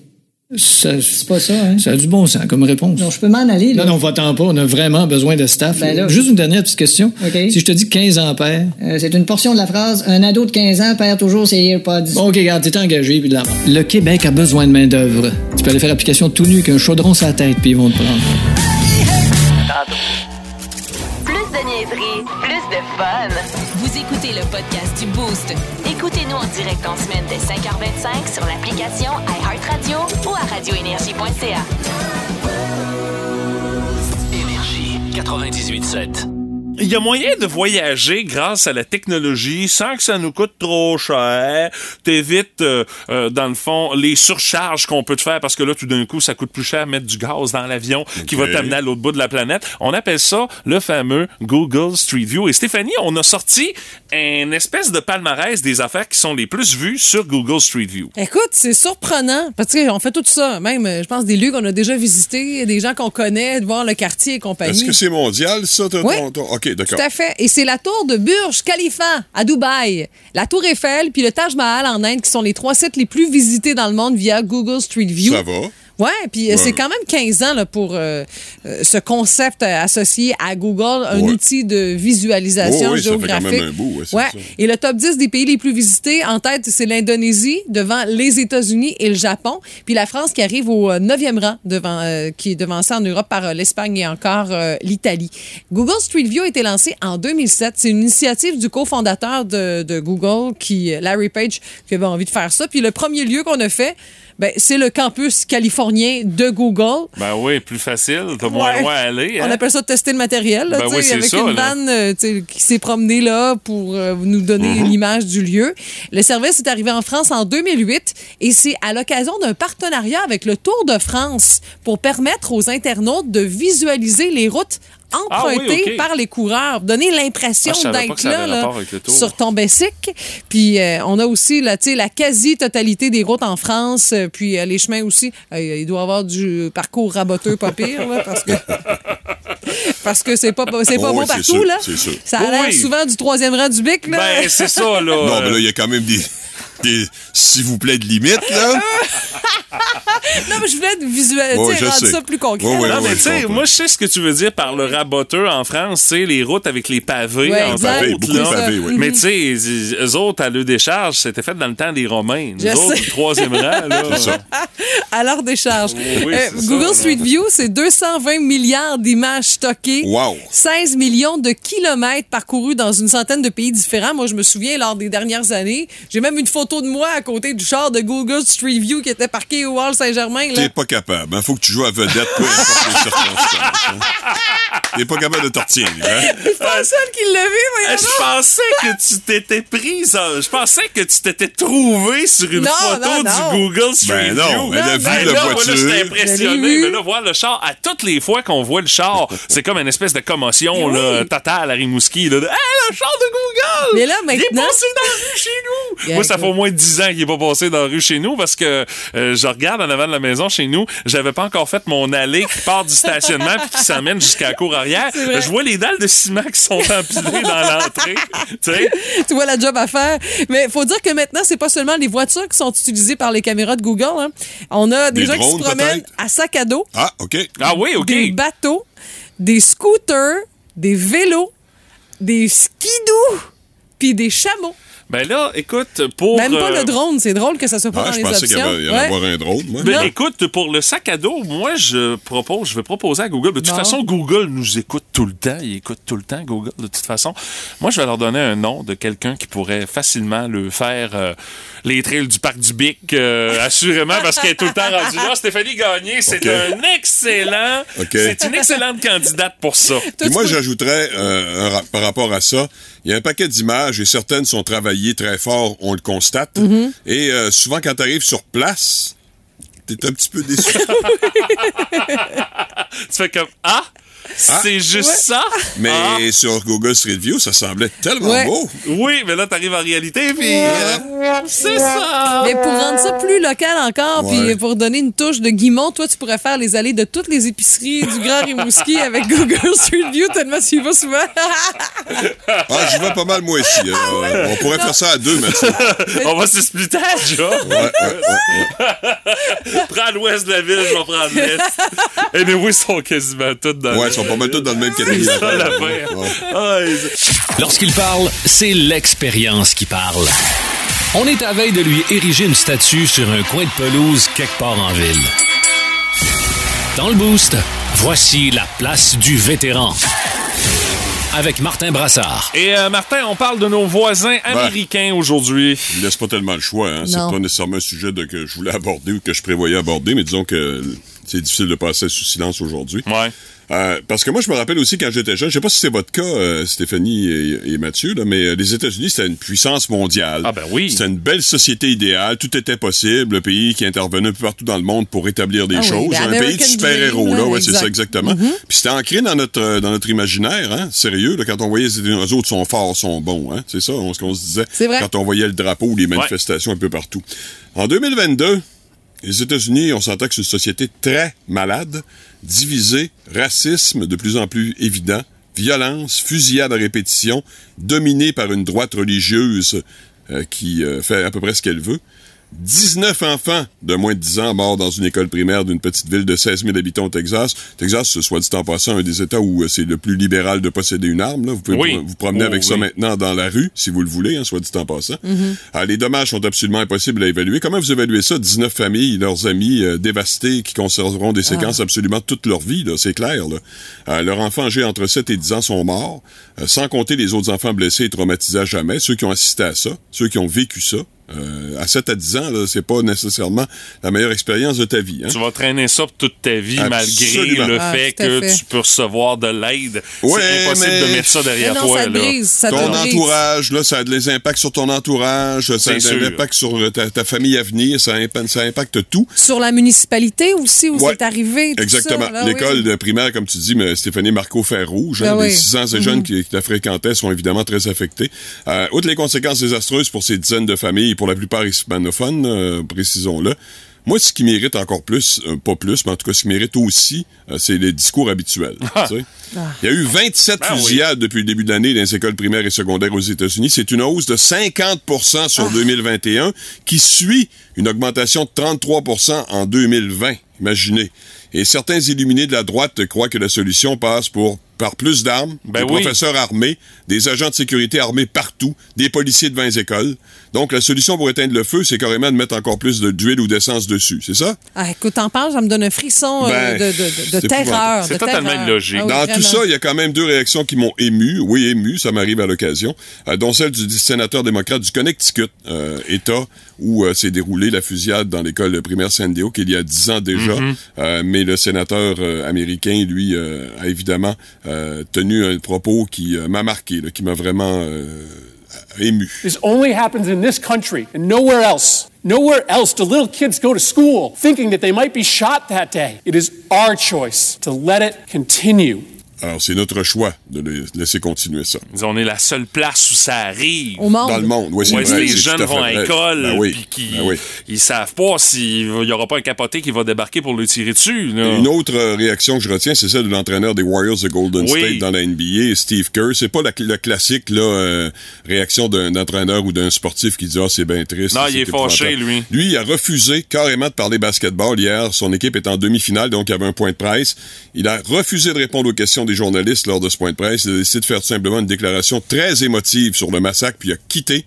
Speaker 7: Ça,
Speaker 6: C'est pas ça, hein?
Speaker 7: ça a du bon sens comme réponse.
Speaker 6: Non, je peux m'en aller, là.
Speaker 7: Non, non, va-t'en pas. On a vraiment besoin de staff.
Speaker 6: Ben là-
Speaker 7: Juste une dernière petite question. Si je te dis 15 ampères.
Speaker 6: Euh, c'est une portion de la phrase Un ado de 15 ans perd toujours ses AirPods.
Speaker 7: Bon, OK, regarde, t'es engagé, puis de la Le Québec a besoin de main-d'œuvre. Tu peux aller faire application tout nu qu'un chaudron sur la tête, puis ils vont te prendre.
Speaker 3: Plus de niaiserie, plus de fun. Vous écoutez le podcast du Boost. Écoutez-nous en direct en semaine dès 5h25 sur l'application iHeartRadio ou à radioénergie.ca.
Speaker 4: Énergie 98.7.
Speaker 1: Il y a moyen de voyager grâce à la technologie sans que ça nous coûte trop cher. T'évites, euh, euh, dans le fond, les surcharges qu'on peut te faire parce que là, tout d'un coup, ça coûte plus cher mettre du gaz dans l'avion qui va t'amener à l'autre bout de la planète. On appelle ça le fameux Google Street View. Et Stéphanie, on a sorti une espèce de palmarès des affaires qui sont les plus vues sur Google Street View.
Speaker 2: Écoute, c'est surprenant. Parce qu'on fait tout ça. Même, euh, je pense, des lieux qu'on a déjà visités, des gens qu'on connaît, de voir le quartier et compagnie.
Speaker 11: Est-ce que c'est mondial, ça? ton-
Speaker 2: Oui.
Speaker 11: ton- ton- OK, d'accord.
Speaker 2: Tout à fait. Et c'est la tour de Burj Khalifa à Dubaï, la tour Eiffel puis le Taj Mahal en Inde qui sont les trois sites les plus visités dans le monde via Google Street View.
Speaker 11: Ça va.
Speaker 2: Ouais, puis euh,
Speaker 11: Ouais.
Speaker 2: c'est quand même 15 ans là, pour euh, euh, ce concept euh, associé à Google, un
Speaker 11: Ouais.
Speaker 2: outil de visualisation
Speaker 11: Oh oui, ça fait quand
Speaker 2: géographique.
Speaker 11: même un bout, ouais, c'est
Speaker 2: Ouais.
Speaker 11: ça.
Speaker 2: Et le top 10 des pays les plus visités, en tête, c'est l'Indonésie, devant les États-Unis et le Japon. Puis la France qui arrive au euh, 9e rang, devant, euh, qui est devancée en Europe par euh, l'Espagne et encore l'Italie. Google Street View a été lancé en 2007. C'est une initiative du cofondateur de, de Google, qui, Larry Page, qui avait envie de faire ça. Puis le premier lieu qu'on a fait, ben, c'est le campus californien de Google.
Speaker 1: Ben oui, plus facile. T'as moins
Speaker 2: Ouais.
Speaker 1: loin à aller.
Speaker 2: On
Speaker 1: hein?
Speaker 2: appelle ça tester le matériel, là,
Speaker 1: Ben oui, c'est
Speaker 2: avec
Speaker 1: ça,
Speaker 2: une vanne euh, qui s'est promenée là pour euh, nous donner
Speaker 1: Mhm.
Speaker 2: l'image du lieu. Le service est arrivé en France en 2008 et c'est à l'occasion d'un partenariat avec le Tour de France pour permettre aux internautes de visualiser les routes
Speaker 1: Ah oui, ok.
Speaker 2: par les coureurs, donner l'impression
Speaker 1: Ah,
Speaker 2: d'être là, là, sur ton Bessic. Puis euh, on a aussi là, tu sais, la quasi-totalité des routes en France, euh, puis euh, les chemins aussi. Euh, il doit y avoir du parcours raboteux pas pire, là, parce que parce que c'est pas c'est pas
Speaker 11: Oh
Speaker 2: bon
Speaker 11: oui,
Speaker 2: partout
Speaker 11: sûr,
Speaker 2: là. Ça a l'air
Speaker 1: Oui.
Speaker 2: souvent du troisième rang du bic là.
Speaker 1: Ben, c'est ça, là.
Speaker 11: Non, mais là, il y a quand même des, des s'il vous plaît, de limites, là.
Speaker 2: non, mais je voulais être visuel,
Speaker 11: Ouais,
Speaker 2: tu sais,
Speaker 11: je
Speaker 2: rendre
Speaker 11: sais.
Speaker 2: ça plus concret.
Speaker 11: Ouais, ouais,
Speaker 2: là.
Speaker 1: Non, mais tu sais, moi, je sais ce que tu veux dire par le raboteux en France, c'est les routes avec les pavés
Speaker 2: Ouais,
Speaker 1: en
Speaker 2: exact.
Speaker 11: Pavés, beaucoup de pavés, oui.
Speaker 1: Mais tu sais, eux autres, à le décharge, c'était fait dans le temps des Romains. Nous
Speaker 2: Je
Speaker 1: autres,
Speaker 2: sais.
Speaker 1: troisième rang, là.
Speaker 11: Ça.
Speaker 2: à leur décharge.
Speaker 1: Oui,
Speaker 2: Euh,
Speaker 1: ça,
Speaker 2: Google. Street View, c'est 220 milliards d'images stockées.
Speaker 11: Wow.
Speaker 2: 16 millions de kilomètres parcourus dans une centaine de pays différents. Moi, je me souviens, lors des dernières années, j'ai même une photo de moi à côté du char de Google Street View qui était parqué au Hall Saint-Germain.
Speaker 11: T'es pas capable. Il faut que tu joues à vedette, peu importe les circonstances. hein. T'es pas capable de te retenir. Hein?
Speaker 2: C'est pas seul qui l'a vu,
Speaker 1: Euh,
Speaker 2: voyons
Speaker 1: Je pensais que tu t'étais prise, je pensais que tu t'étais trouvé sur une
Speaker 2: Non,
Speaker 1: photo
Speaker 2: non, non.
Speaker 1: du Google Street
Speaker 11: Ben non,
Speaker 1: View.
Speaker 11: elle a vu
Speaker 1: Ben
Speaker 11: la
Speaker 1: là, moi, là,
Speaker 11: voiture.
Speaker 1: j'étais
Speaker 2: Je
Speaker 1: impressionné. Mais là, voir le char, à toutes les fois qu'on voit le char, c'est comme une espèce de commotion là, totale à Rimouski. Là, de, hey, le char de Google!
Speaker 2: Mais là,
Speaker 1: Il est
Speaker 2: maintenant-
Speaker 1: passé dans la rue chez nous!
Speaker 2: Yeah,
Speaker 1: moi, ça fait au moins 10 ans qu'il est pas passé dans la rue chez nous parce que euh, je regarde en avant de la maison chez nous, j'avais pas encore fait mon allée qui part du stationnement puis qui s'amène jusqu'à la cour arrière. Je vois les dalles de ciment qui sont empilées dans l'entrée. Tu
Speaker 2: vois la job à faire. Mais faut dire que maintenant, c'est pas seulement les voitures qui sont utilisées par les caméras de Google. hein. On a des,
Speaker 11: Des
Speaker 2: gens qui se promènent à sac à dos,
Speaker 11: Ah, OK.
Speaker 1: Ah oui, OK.
Speaker 2: des bateaux, des scooters, des vélos, des skidoo, puis des chameaux.
Speaker 1: Ben là, écoute, pour.
Speaker 2: Même pas
Speaker 1: euh,
Speaker 2: le drone. C'est drôle que ça soit pas
Speaker 11: Ah,
Speaker 2: dans
Speaker 11: je
Speaker 2: les
Speaker 11: pensais qu'il y
Speaker 2: options.
Speaker 11: avait, il y allait
Speaker 2: Ouais.
Speaker 11: avoir un drone, moi.
Speaker 1: Ben,
Speaker 2: Non.
Speaker 1: écoute, pour le sac à dos, moi, je propose, je vais proposer à Google. De toute façon, Google nous écoute tout le temps. Il écoute tout le temps, Google, de toute façon. Moi, je vais leur donner un nom de quelqu'un qui pourrait facilement le faire euh, les trails du parc du Bic, euh, assurément, parce qu'elle est tout le temps rendue là. Stéphanie Gagné, c'est un excellent, c'est une excellente candidate pour ça.
Speaker 11: Puis moi, j'ajouterais, euh, ra- par rapport à ça, il y a un paquet d'images et certaines sont travaillées très fort, on le constate.
Speaker 2: Mm-hmm.
Speaker 11: Et euh, souvent, quand tu arrives sur place, t'es un petit peu déçu.
Speaker 1: Tu fais comme Ah! C'est juste ça?
Speaker 11: Mais
Speaker 1: Ah.
Speaker 11: sur Google Street View, ça semblait tellement
Speaker 2: Ouais.
Speaker 11: beau.
Speaker 1: Oui, mais là, t'arrives en réalité, puis euh, c'est ça!
Speaker 2: Mais pour rendre ça plus local encore, puis pour donner une touche de guimont, toi, tu pourrais faire les allées de toutes les épiceries du Grand Rimouski avec Google Street View, tellement tu y vas souvent.
Speaker 11: Ah, j'y vais pas mal, moi aussi. Euh, on pourrait faire ça à deux, maintenant.
Speaker 1: On va se splitter, Joe.
Speaker 11: Ouais, ouais, ouais.
Speaker 1: Prends l'ouest de la ville, je vais prendre l'est. Et les oui sont quasiment toutes dans
Speaker 11: Ouais, ils sont pas mal tous dans le même catégorie.
Speaker 1: Ah,
Speaker 4: Lorsqu'il parle, c'est l'expérience qui parle. On est à veille de lui ériger une statue sur un coin de pelouse quelque part en ville. Dans le boost, voici la place du vétéran. Avec Martin Brassard.
Speaker 1: Et euh, Martin, on parle de nos voisins américains aujourd'hui.
Speaker 11: Il laisse pas tellement le choix. Hein. C'est pas nécessairement un sujet de, que je voulais aborder ou que je prévoyais aborder, mais disons que c'est difficile de passer sous silence aujourd'hui.
Speaker 1: Ouais.
Speaker 11: Euh, parce que moi, je me rappelle aussi quand j'étais jeune, je sais pas si c'est votre cas, euh, Stéphanie et, et Mathieu, là, mais euh, les États-Unis, c'était une puissance mondiale.
Speaker 1: Ah ben oui.
Speaker 11: C'était une belle société idéale, tout était possible, le pays qui intervenait un peu partout dans le monde pour rétablir des
Speaker 2: Ah oui,
Speaker 11: choses. un pays de super-héros, là,
Speaker 2: là,
Speaker 11: ouais, c'est ça exactement. Puis c'était ancré dans notre dans notre imaginaire, hein, sérieux, là, quand on voyait les les autres sont forts, sont bons, hein, c'est ça, on- ce qu'on se disait
Speaker 2: C'est vrai.
Speaker 11: quand on voyait le drapeau ou les manifestations un peu partout. En 2022, les États-Unis, on s'entend que c'est une société très malade, divisée, racisme de plus en plus évident, violence, fusillade à répétition, dominée par une droite religieuse euh, qui euh, fait à peu près ce qu'elle veut. 19 enfants de moins de 10 ans morts dans une école primaire d'une petite ville de 16 000 habitants au Texas. Texas, ce soit dit en passant, un des États où euh, c'est le plus libéral de posséder une arme. Là. Vous pouvez
Speaker 1: Oui.
Speaker 11: vous, promener
Speaker 1: Oh,
Speaker 11: avec ça maintenant dans la rue, si vous le voulez, hein, soit dit en passant. Ah, les dommages sont absolument impossibles à évaluer. Comment vous évaluez ça? 19 familles, leurs amis euh, dévastés qui conserveront des séquences absolument toute leur vie, c'est clair. Là. Euh, leurs enfants âgés entre 7 et 10 ans sont morts, euh, sans compter les autres enfants blessés et traumatisés à jamais, ceux qui ont assisté à ça, ceux qui ont vécu ça. Euh, à 7 à 10 ans, là, c'est pas nécessairement la meilleure expérience de ta vie. Hein?
Speaker 1: Tu vas traîner ça pour toute ta vie
Speaker 11: Absolument.
Speaker 1: malgré le
Speaker 2: Ah,
Speaker 1: fait que
Speaker 2: fait.
Speaker 1: tu peux recevoir de l'aide.
Speaker 11: Ouais,
Speaker 1: c'est impossible
Speaker 11: mais-
Speaker 1: de mettre ça derrière
Speaker 2: non,
Speaker 1: toi.
Speaker 2: ça brise, ça
Speaker 11: ton
Speaker 2: brise.
Speaker 11: entourage, là, ça a des impacts sur ton entourage, ça a des
Speaker 1: sûr.
Speaker 11: impacts sur euh, ta, ta famille à venir, ça impacte, ça impacte tout.
Speaker 2: Sur la municipalité aussi, où
Speaker 11: Ouais.
Speaker 2: c'est arrivé. tout
Speaker 11: Exactement.
Speaker 2: ça, là,
Speaker 11: L'école
Speaker 2: oui.
Speaker 11: de primaire, comme tu dis, mais Stéphanie Marco Fer Rouge, hein, les
Speaker 2: oui.
Speaker 11: 600 et jeunes qui, qui la fréquentaient sont évidemment très affectés. Euh, outre les conséquences désastreuses pour ces dizaines de familles, pour la plupart hispanophones, euh, précisons-le, moi, ce qui mérite encore plus, euh, pas plus, mais en tout cas, ce qui mérite aussi, euh, c'est les discours habituels. tu sais. Il y a eu 27
Speaker 1: Ben oui.
Speaker 11: fusillades depuis le début de l'année dans les écoles primaires et secondaires aux États-Unis. C'est une hausse de 50% sur 2021 qui suit une augmentation de 33% en 2020. Imaginez. Et certains illuminés de la droite croient que la solution passe pour par plus d'armes,
Speaker 1: Ben
Speaker 11: des
Speaker 1: oui.
Speaker 11: professeurs armés, des agents de sécurité armés partout, des policiers devant les écoles. Donc, la solution pour éteindre le feu, c'est carrément de mettre encore plus de d'huile ou d'essence dessus, c'est ça?
Speaker 2: Ah, écoute, t'en parles, ça me donne un frisson euh,
Speaker 11: Ben,
Speaker 2: de, de- de- de
Speaker 11: c'est
Speaker 2: terreur.
Speaker 1: C'est
Speaker 2: de
Speaker 1: totalement illogique.
Speaker 2: Ah oui,
Speaker 11: Dans
Speaker 2: vraiment.
Speaker 11: tout ça, il y a quand même deux réactions qui m'ont ému. Oui, ému, ça m'arrive à l'occasion. euh, dont celle du sénateur démocrate du Connecticut, euh, État où euh, s'est déroulée la fusillade dans l'école primaire Sandy Hook il y a dix ans déjà. Euh, mais le sénateur euh, américain, lui, euh, a évidemment euh, tenu un propos qui euh, m'a marqué, là, qui m'a vraiment euh, ému.
Speaker 12: This only happens in this country and nowhere else. Nowhere else do little kids go to school thinking that they might be shot that day. It is our choice to let it continue.
Speaker 11: Alors, c'est notre choix de le laisser continuer ça.
Speaker 1: Disons, On est la seule place où ça arrive.
Speaker 2: Au monde.
Speaker 11: Dans le monde, oui, c'est
Speaker 1: Ouais,
Speaker 11: vrai.
Speaker 1: si les jeunes vont à l'école,
Speaker 11: Ben oui,
Speaker 1: puis qui
Speaker 11: ben oui.
Speaker 1: ils savent pas s'il y aura pas un capoté qui va débarquer pour le tirer dessus. là.
Speaker 11: Une autre euh, réaction que je retiens, c'est celle de l'entraîneur des Warriors de Golden
Speaker 1: Oui.
Speaker 11: State dans la NBA, Steve Kerr. C'est pas la, le classique là, euh, réaction d'un entraîneur ou d'un sportif qui dit ah c'est bien triste.
Speaker 1: Non, il est fâché, lui.
Speaker 11: Lui, il a refusé carrément de parler basketball hier. Son équipe est en demi-finale, donc il y avait un point de presse. Il a refusé de répondre aux questions des journalistes lors de ce point de presse. Il a décidé de faire tout simplement une déclaration très émotive sur le massacre, puis il a quitté.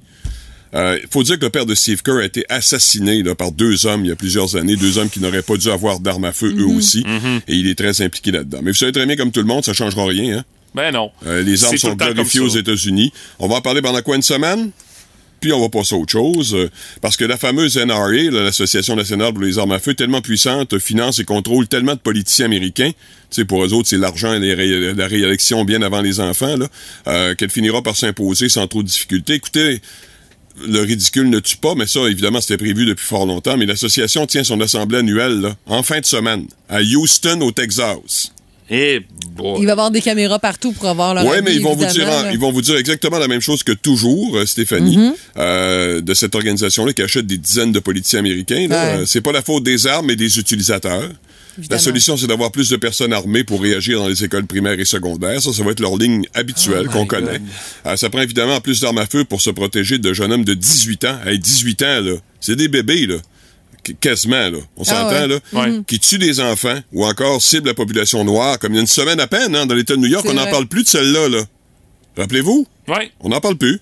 Speaker 11: Il faut dire que le père de Steve Kerr a été assassiné là, par deux hommes il y a plusieurs années, deux hommes qui n'auraient pas dû avoir d'armes à feu eux aussi, et il est très impliqué là-dedans. Mais vous savez très bien, comme tout le monde, ça changera rien. Hein?
Speaker 1: Ben non.
Speaker 11: Euh, les armes sont glorifiées aux. États-Unis. On va en parler pendant quoi une semaine? Puis on va passer à autre chose, euh, parce que la fameuse NRA, l'Association nationale pour les armes à feu, tellement puissante, finance et contrôle tellement de politiciens américains, tu pour eux autres, c'est l'argent et la réélection bien avant les enfants, euh, qu'elle finira par s'imposer sans trop de difficultés. Écoutez, le ridicule ne tue pas, mais ça, évidemment, c'était prévu depuis fort longtemps. Mais l'association tient son assemblée annuelle en fin de semaine à Houston, au Texas.
Speaker 1: Et bon.
Speaker 2: Il va y avoir des caméras partout pour avoir leur
Speaker 11: Oui, mais ils vont, vous dire,
Speaker 2: là.
Speaker 11: ils vont vous dire exactement la même chose que toujours, euh, Stéphanie,
Speaker 2: Mhm.
Speaker 11: euh, de cette organisation-là qui achète des dizaines de policiers américains.
Speaker 2: Ouais.
Speaker 11: Euh, C'est pas la faute des armes, mais des utilisateurs. La solution, c'est d'avoir plus de personnes armées pour réagir dans les écoles primaires et secondaires. Ça, ça va être leur ligne habituelle
Speaker 1: Oh
Speaker 11: qu'on connaît. Euh, ça prend évidemment plus d'armes à feu pour se protéger de jeunes hommes de 18 ans. Hey, 18 ans, là, c'est des bébés, là. Qu- Quasiment, là. On
Speaker 1: Ah
Speaker 11: s'entend,
Speaker 1: ouais.
Speaker 11: là?
Speaker 1: Ouais. Mhm.
Speaker 11: Qui tuent des enfants ou encore ciblent la population noire, comme il y a une semaine à peine, hein, dans l'État de New York,
Speaker 1: C'est
Speaker 11: on n'en parle plus de celle-là, là. Rappelez-vous?
Speaker 1: Oui.
Speaker 11: On n'en parle plus.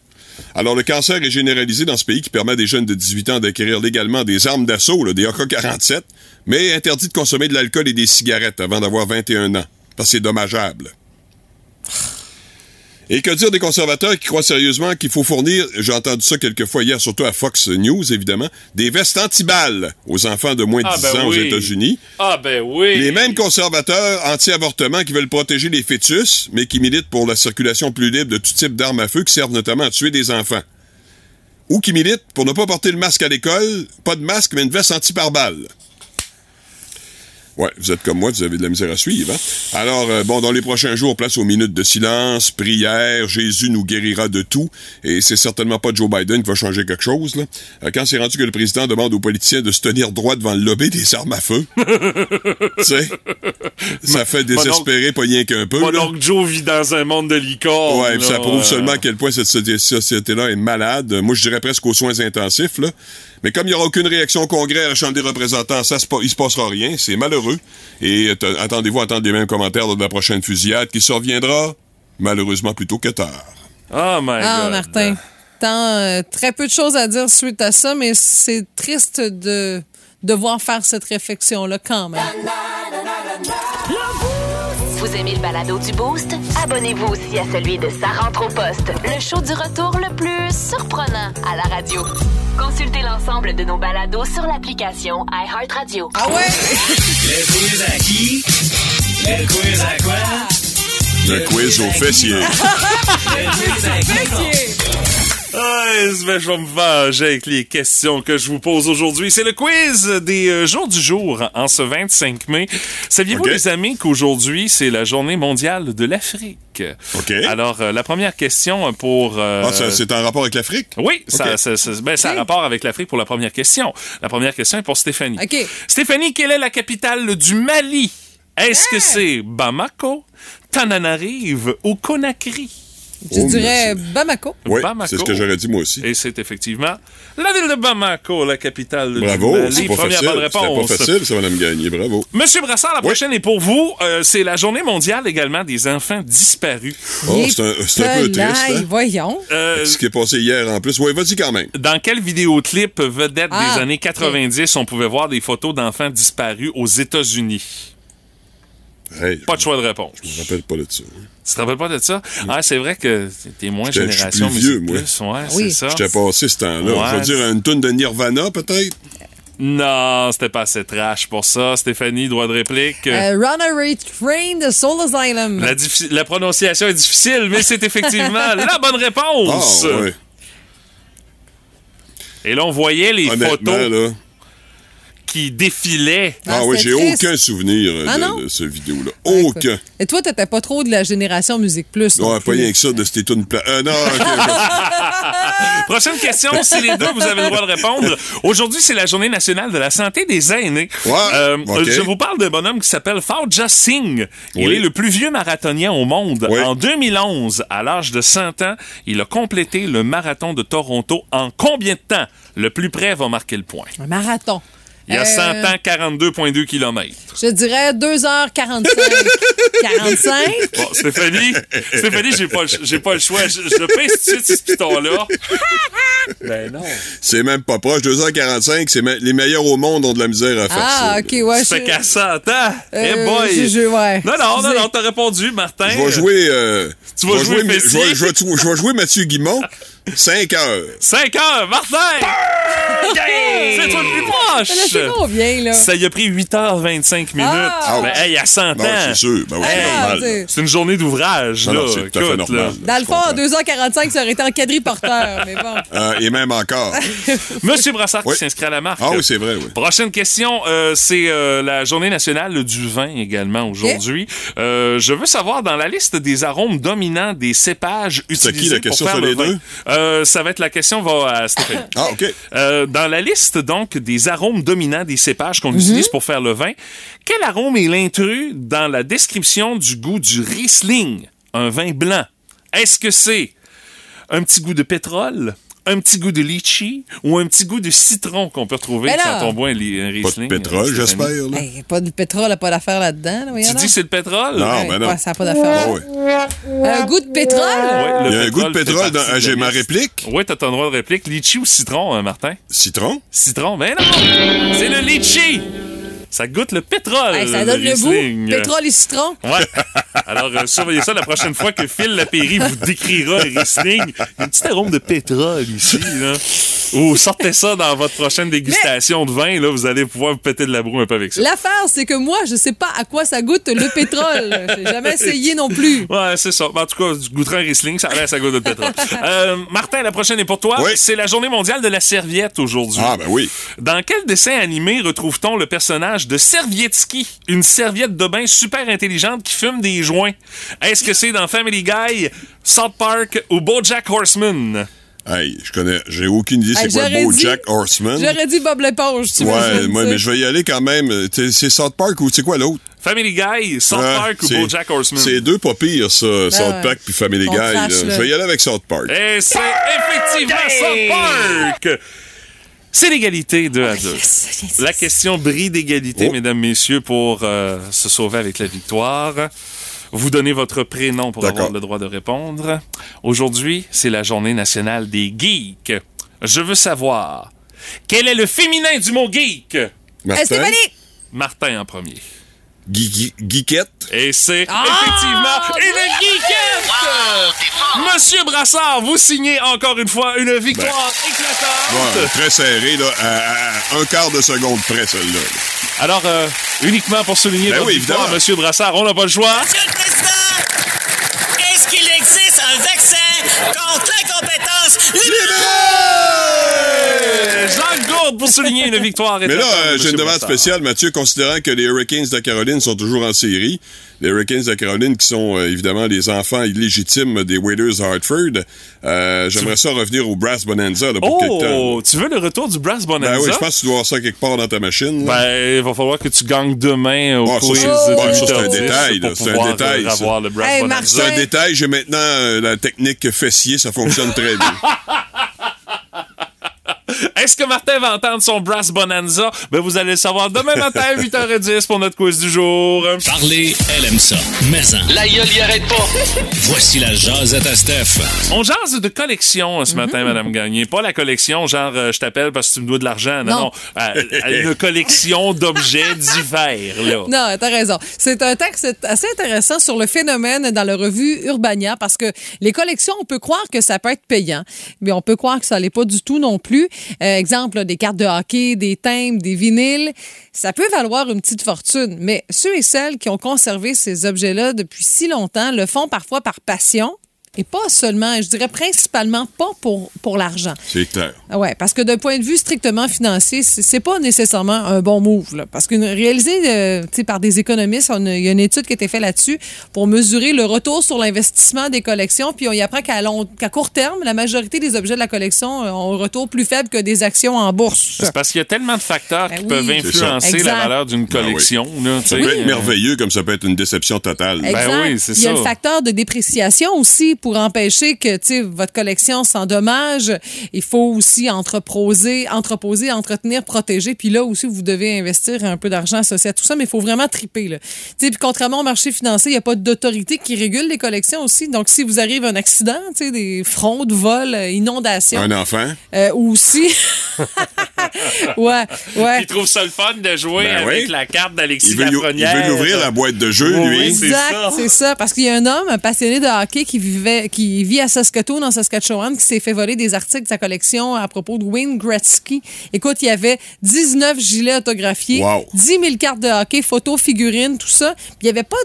Speaker 11: Alors, le cancer est généralisé dans ce pays qui permet à des jeunes de 18 ans d'acquérir légalement des armes d'assaut, là, des AK-47, mais interdit de consommer de l'alcool et des cigarettes avant d'avoir 21 ans. Parce que c'est dommageable. Et que dire des conservateurs qui croient sérieusement qu'il faut fournir, j'ai entendu ça quelques fois hier, surtout à Fox News, évidemment, des vestes antiballes aux enfants de moins de
Speaker 1: Ah,
Speaker 11: 10
Speaker 1: ben
Speaker 11: ans aux. États-Unis.
Speaker 1: Ah ben oui.
Speaker 11: Les mêmes conservateurs anti-avortement qui veulent protéger les fœtus, mais qui militent pour la circulation plus libre de tout type d'armes à feu qui servent notamment à tuer des enfants. Ou qui militent pour ne pas porter le masque à l'école, pas de masque, mais une veste anti-pare-balles. Ouais, vous êtes comme moi, vous avez de la misère à suivre. Hein? Alors, euh, bon, dans les prochains jours, place aux minutes de silence, prière, Jésus nous guérira de tout, et c'est certainement pas Joe Biden qui va changer quelque chose. Là. Euh, Quand c'est rendu que le président demande aux politiciens de se tenir droit devant le lobby des armes à feu, sais, ça fait désespérer pas rien qu'un peu.
Speaker 1: Mon
Speaker 11: là.
Speaker 1: oncle Joe vit dans un monde de licorne.
Speaker 11: Ouais, ça prouve seulement à quel point cette soci- société-là est malade. Moi, je dirais presque aux soins intensifs, là. Mais comme il n'y aura aucune réaction au Congrès à la Chambre des représentants, ça il se passera rien. C'est malheureux. Et euh, attendez-vous à entendre les mêmes commentaires lors de la prochaine fusillade qui surviendra, malheureusement, plutôt que tard.
Speaker 1: Oh my
Speaker 2: Ah,
Speaker 1: God.
Speaker 2: Martin. Tant, euh, très peu de choses à dire suite à ça, mais c'est triste de devoir faire cette réflexion-là quand même.
Speaker 3: Vous aimez le balado du Boost? Abonnez-vous aussi à celui de Sa rentre au poste, le show du retour le plus surprenant à la radio. Consultez l'ensemble de nos balados sur l'application iHeartRadio.
Speaker 2: Ah ouais?
Speaker 9: Le quiz à qui? Le quiz à quoi?
Speaker 11: Le quiz au fessier.
Speaker 9: Le quiz à qui?
Speaker 1: Ah, ben, je vais me venger avec les questions que je vous pose aujourd'hui. C'est le quiz des euh, jours du jour en ce 25 mai. Saviez-vous,
Speaker 11: Ok.
Speaker 1: les amis, qu'aujourd'hui, c'est la journée mondiale de l'Afrique?
Speaker 11: OK.
Speaker 1: Alors, euh, la première question pour... euh,
Speaker 11: Ah, ça, c'est en rapport avec l'Afrique?
Speaker 1: Oui, ça,
Speaker 11: Ok.
Speaker 1: ça, ça- ben, ça a rapport avec l'Afrique pour la première question. La première question est pour Stéphanie.
Speaker 2: OK.
Speaker 1: Stéphanie, quelle est la capitale du Mali? Est-ce que c'est Bamako, Tananarive ou Conakry?
Speaker 2: Je
Speaker 11: Oh,
Speaker 2: dirais Bamako.
Speaker 11: Oui,
Speaker 1: Bamako.
Speaker 11: c'est ce que j'aurais dit moi aussi.
Speaker 1: Et c'est effectivement la ville de Bamako, la capitale
Speaker 11: Bravo,
Speaker 1: du Mali.
Speaker 11: c'est pas
Speaker 1: réponse.
Speaker 11: pas facile, ça, Madame Gagné. Bravo.
Speaker 1: Monsieur Brassard, la
Speaker 11: Oui.
Speaker 1: prochaine est pour vous. Euh, c'est la journée mondiale également des enfants disparus.
Speaker 11: Oh, c'est un, c'est un peu triste. Hein?
Speaker 2: Voyons.
Speaker 1: Euh,
Speaker 11: Ce qui est passé hier en plus. Oui, vas-y quand même.
Speaker 1: dans quel vidéoclip vedette
Speaker 2: Ah,
Speaker 1: des années 90 on pouvait voir des photos d'enfants disparus aux États-Unis?
Speaker 11: Hey,
Speaker 1: Pas de choix de réponse.
Speaker 11: je me rappelle pas de ça.
Speaker 1: Tu te rappelles pas de ça? Ah, c'est vrai que t'es moins
Speaker 11: J'étais- je suis
Speaker 1: génération
Speaker 11: plus vieux, moi.
Speaker 1: plus. Ouais,
Speaker 2: Oui.
Speaker 1: c'est ça.
Speaker 11: J'étais passé ce temps-là.
Speaker 1: Ouais.
Speaker 11: Je veux dire, une toune de Nirvana, peut-être?
Speaker 1: Non, c'était pas assez trash pour ça. Stéphanie, droit de réplique.
Speaker 2: Euh, Runaway Train de Soul Asylum.
Speaker 1: La, diffi- la prononciation est difficile, mais c'est effectivement la bonne
Speaker 11: Ah,
Speaker 1: réponse.
Speaker 11: ouais.
Speaker 1: Et là, on voyait les
Speaker 11: Honnêtement,
Speaker 1: photos
Speaker 11: là.
Speaker 1: Qui défilaient.
Speaker 11: Ah,
Speaker 2: Ah,
Speaker 11: oui,
Speaker 2: c'était
Speaker 11: j'ai aucun souvenir euh,
Speaker 2: Ah,
Speaker 11: de, ce vidéo-là.
Speaker 2: Ah.
Speaker 11: Aucun.
Speaker 2: Et toi, t'étais pas trop de la génération Musique Plus. non
Speaker 11: pas rien que ça de cette toune pla- Euh, non, ok, ok.
Speaker 1: Prochaine question, si les deux, vous avez le droit de répondre. Aujourd'hui, c'est la journée nationale de la santé des aînés.
Speaker 11: Ouais,
Speaker 1: Euh. Je vous parle d'un bonhomme qui s'appelle Fauja Singh. Il
Speaker 11: Oui.
Speaker 1: est le plus vieux marathonien au monde.
Speaker 11: Oui.
Speaker 1: En 2011, à l'âge de 100 ans, il a complété le marathon de Toronto en combien de temps? Le plus près va marquer le point.
Speaker 2: Un marathon.
Speaker 1: Il y a
Speaker 2: Euh,
Speaker 1: 100 ans, 42,2 km.
Speaker 2: Je dirais 2h45. 45?
Speaker 1: Bon, Stéphanie, Stéphanie, j'ai pas, j'ai pas le choix. Je, je pèse tout de suite ce piton-là. ben non.
Speaker 11: C'est même pas proche. 2h45, c'est me- les meilleurs au monde ont de la misère à faire ça.
Speaker 2: Ah, OK, ouais.
Speaker 1: Ça fait
Speaker 2: je-
Speaker 1: qu'à 100 ans. Eh
Speaker 2: Euh,
Speaker 1: boy.
Speaker 2: je- je- ouais.
Speaker 1: Non, non, non, non, t'as répondu, Martin.
Speaker 11: Je vais jouer. euh,
Speaker 1: Tu vas jouer
Speaker 11: je vais-
Speaker 1: Fessier?
Speaker 11: je vais- je vais- je vais jouer Mathieu Guimont. 5 heures.
Speaker 1: 5 heures, Martin! C'est toi le plus proche!
Speaker 2: Ça fait combien, là?
Speaker 1: Ça y a pris 8h25 minutes.
Speaker 2: Ah!
Speaker 1: Ben, hey, il y a 100 ans.
Speaker 11: C'est sûr. Ben oui, c'est
Speaker 2: Ah,
Speaker 11: normal.
Speaker 2: c'est-
Speaker 1: C'est une journée d'ouvrage,
Speaker 11: Non,
Speaker 1: là.
Speaker 11: non, c'est tout à fait
Speaker 1: Écoute,
Speaker 11: normal.
Speaker 1: là.
Speaker 2: Dans le fond, en 2h45, ça aurait été en quadriporteur, mais bon.
Speaker 11: Euh, et même encore.
Speaker 1: Monsieur Brassard
Speaker 11: Oui.
Speaker 1: qui s'inscrit à la marque.
Speaker 11: Ah oui, c'est vrai, oui.
Speaker 1: Prochaine question, euh, c'est euh, la journée nationale du vin également aujourd'hui. Euh, je veux savoir, dans la liste des arômes dominants des cépages
Speaker 11: C'est qui,
Speaker 1: utilisés
Speaker 11: la question
Speaker 1: pour faire
Speaker 11: sur
Speaker 1: le
Speaker 11: les
Speaker 1: vin,
Speaker 11: deux?
Speaker 1: Euh, ça va être la question va à Stéphanie.
Speaker 11: Ah, OK.
Speaker 1: Euh, dans la liste, donc, des arômes dominants des cépages qu'on
Speaker 11: Mhm.
Speaker 1: utilise pour faire le vin, quel arôme est l'intrus dans la description du goût du Riesling, un vin blanc? Est-ce que c'est un petit goût de pétrole, un petit goût de litchi ou un petit goût de citron qu'on peut retrouver
Speaker 2: Mais là-
Speaker 1: quand on boit un, li- un
Speaker 11: Pas
Speaker 1: Riesling?
Speaker 11: de pétrole,
Speaker 1: euh,
Speaker 11: j'espère. Là.
Speaker 2: Hey, pas de pétrole, pas d'affaire là-dedans. Là,
Speaker 1: Tu dis que c'est le pétrole?
Speaker 11: Non,
Speaker 2: Ouais,
Speaker 11: ben non.
Speaker 2: ça n'a pas d'affaire. Un goût de pétrole?
Speaker 1: Ouais, le
Speaker 11: Il y a un goût de pétrole dans. ah, J'ai ma réplique?
Speaker 1: Oui, t'as ton droit de réplique. Litchi ou citron, hein, Martin?
Speaker 11: Citron?
Speaker 1: Citron, ben non! C'est le litchi! Ça goûte le pétrole.
Speaker 2: Hey, ça donne le goût. Pétrole et citron.
Speaker 1: Ouais. Alors, euh, surveillez ça la prochaine fois que Phil Lapéry vous décrira Riesling. Il y a un petit arôme de pétrole ici, là. Ou sortez ça dans votre prochaine dégustation de vin, là, vous allez pouvoir vous péter de la broue un peu avec ça.
Speaker 2: L'affaire, c'est que moi, je sais pas à quoi ça goûte le pétrole. J'ai jamais essayé non plus.
Speaker 1: Ouais, c'est ça. En tout cas, du goûteras un Riesling, ça reste à goût de pétrole. Euh, Martin, la prochaine est pour toi.
Speaker 11: Oui.
Speaker 1: C'est la journée mondiale de la serviette aujourd'hui.
Speaker 11: Ah, ben oui.
Speaker 1: Dans quel dessin animé retrouve-t-on le personnage de Servietsky, une serviette de bain super intelligente qui fume des joints? Est-ce que c'est dans Family Guy, South Park ou BoJack Horseman?
Speaker 11: Hey, je connais. J'ai aucune idée c'est quoi Beau
Speaker 2: dit-
Speaker 11: Jack Horseman.
Speaker 2: J'aurais dit Bob l'éponge, tu
Speaker 11: Ouais, moi, mais je vais y aller quand même. T'sais, C'est South Park ou c'est quoi l'autre?
Speaker 1: Family Guy, South
Speaker 11: Ah,
Speaker 1: Park ou
Speaker 11: c'est-
Speaker 1: BoJack Horseman?
Speaker 11: C'est deux pas pires, ça, South
Speaker 2: Ben ouais.
Speaker 11: Park puis Family
Speaker 2: On
Speaker 11: Guy. Je vais y aller avec South Park.
Speaker 1: Et c'est effectivement South Park! C'est l'égalité 2 à 2.
Speaker 2: Yes, yes,
Speaker 1: La question brille d'égalité,
Speaker 11: Oh.
Speaker 1: mesdames, messieurs, pour euh, se sauver avec la victoire. Vous donnez votre prénom pour avoir le droit de répondre. Aujourd'hui, c'est la journée nationale des geeks. Je veux savoir, quel est le féminin du mot geek?
Speaker 2: Euh,
Speaker 11: Martin?
Speaker 2: Stéphanie!
Speaker 1: Martin en premier.
Speaker 11: Geekette?
Speaker 1: Et c'est
Speaker 2: Ah!
Speaker 1: effectivement une geekette! Monsieur Brassard, vous signez encore une fois une victoire éclatante.
Speaker 11: Ouais, très serré, là, à, à un quart de seconde près, celle-là.
Speaker 1: Alors, euh, uniquement pour souligner
Speaker 11: Ben
Speaker 1: votre
Speaker 11: oui,
Speaker 1: victoire,
Speaker 11: évidemment.
Speaker 1: Monsieur Brassard, on n'a pas le choix.
Speaker 9: Monsieur le Président, est-ce qu'il existe un vaccin contre l'incompétence
Speaker 1: Euh, Jacques Gourde pour souligner une victoire
Speaker 11: Mais là, euh, j'ai une demande spéciale, Mathieu, considérant que les Hurricanes de Caroline sont toujours en série. Les Hurricanes de Caroline, qui sont euh, évidemment les enfants illégitimes des Waiters de Hartford. Euh, J'aimerais ça revenir au Brass Bonanza là, pour quelque temps.
Speaker 1: Oh, tu veux le retour du Brass Bonanza?
Speaker 11: Ben oui, je pense que tu dois avoir ça quelque part dans ta machine. là.
Speaker 1: Ben, il va falloir que tu gagnes demain au
Speaker 11: ça,
Speaker 1: quiz
Speaker 11: c'est-
Speaker 1: de
Speaker 11: bon, ça, c'est un
Speaker 1: 8h10
Speaker 11: détail, C'est un détail, ça.
Speaker 1: avoir le Brass
Speaker 2: Hey,
Speaker 1: Bonanza.
Speaker 11: C'est un détail. J'ai maintenant euh, la technique fessier. Ça fonctionne très bien.
Speaker 1: Est-ce que Martin va entendre son Brass Bonanza? Ben, vous allez le savoir demain matin à 8h10 pour notre quiz du jour.
Speaker 4: Parler, elle aime ça. Mais en,
Speaker 5: La gueule y arrête pas.
Speaker 4: voici la jasette à Steph.
Speaker 1: On jase de collection ce matin, Madame Gagné. Pas la collection, genre, euh, je t'appelle parce que tu me dois de l'argent. Non, non.
Speaker 2: Non.
Speaker 1: Euh, une collection d'objets divers, là.
Speaker 2: Non, t'as raison. C'est un texte assez intéressant sur le phénomène dans la revue Urbania parce que les collections, on peut croire que ça peut être payant, mais on peut croire que ça l'est pas du tout non plus. Euh, exemple, des cartes de hockey, des timbres, des vinyles, ça peut valoir une petite fortune, mais ceux et celles qui ont conservé ces objets-là depuis si longtemps le font parfois par passion. Et pas seulement, je dirais principalement pas pour, pour l'argent.
Speaker 11: C'est clair.
Speaker 2: Ouais, parce que d'un point de vue strictement financier, c'est pas nécessairement un bon move. Là, parce que réalisé euh, tu sais, par des économistes, il y a une étude qui a été faite là-dessus pour mesurer le retour sur l'investissement des collections. Puis on y apprend qu'à long- qu'à court terme, la majorité des objets de la collection euh, ont un retour plus faible que des actions en bourse.
Speaker 1: C'est parce qu'il y a tellement de facteurs
Speaker 2: Ben
Speaker 1: qui
Speaker 2: oui.
Speaker 1: peuvent influencer
Speaker 2: ça.
Speaker 1: la
Speaker 2: Exact.
Speaker 1: valeur d'une
Speaker 11: Ben oui.
Speaker 1: collection. là, tu
Speaker 11: Ça peut être
Speaker 1: Euh,
Speaker 11: merveilleux comme ça peut être une déception totale.
Speaker 2: Exact.
Speaker 1: Ben oui, c'est
Speaker 2: Il y a
Speaker 1: ça.
Speaker 2: le facteur de dépréciation aussi pour empêcher que votre collection s'endommage. Il faut aussi entreposer, entreposer, entretenir, protéger. Puis là aussi, vous devez investir un peu d'argent associé à tout ça, mais il faut vraiment triper. Là. Puis contrairement au marché financier, il n'y a pas d'autorité qui régule les collections aussi. Donc, si vous arrive un accident, tu sais, des fraudes, vols, euh, inondations,
Speaker 11: Un enfant?
Speaker 2: euh, ou aussi, ouais, ouais.
Speaker 1: Il trouve ça le fun de jouer
Speaker 11: Ben
Speaker 1: avec
Speaker 11: oui.
Speaker 1: la carte d'Alexis
Speaker 11: Il veut, nous- il
Speaker 1: Lafrenière.
Speaker 11: veut ouvrir la boîte de jeu,
Speaker 1: Oui,
Speaker 11: lui.
Speaker 2: Exact, c'est ça. Parce qu'il y a un homme, un passionné de hockey qui vivait, qui vit à Saskatoon, en Saskatchewan, qui s'est fait voler des articles de sa collection à propos de Wayne Gretzky. Écoute, il y avait 19 gilets autographiés,
Speaker 11: Wow.
Speaker 2: 10 000 cartes de hockey, photos, figurines, tout ça. Puis il n'y avait pas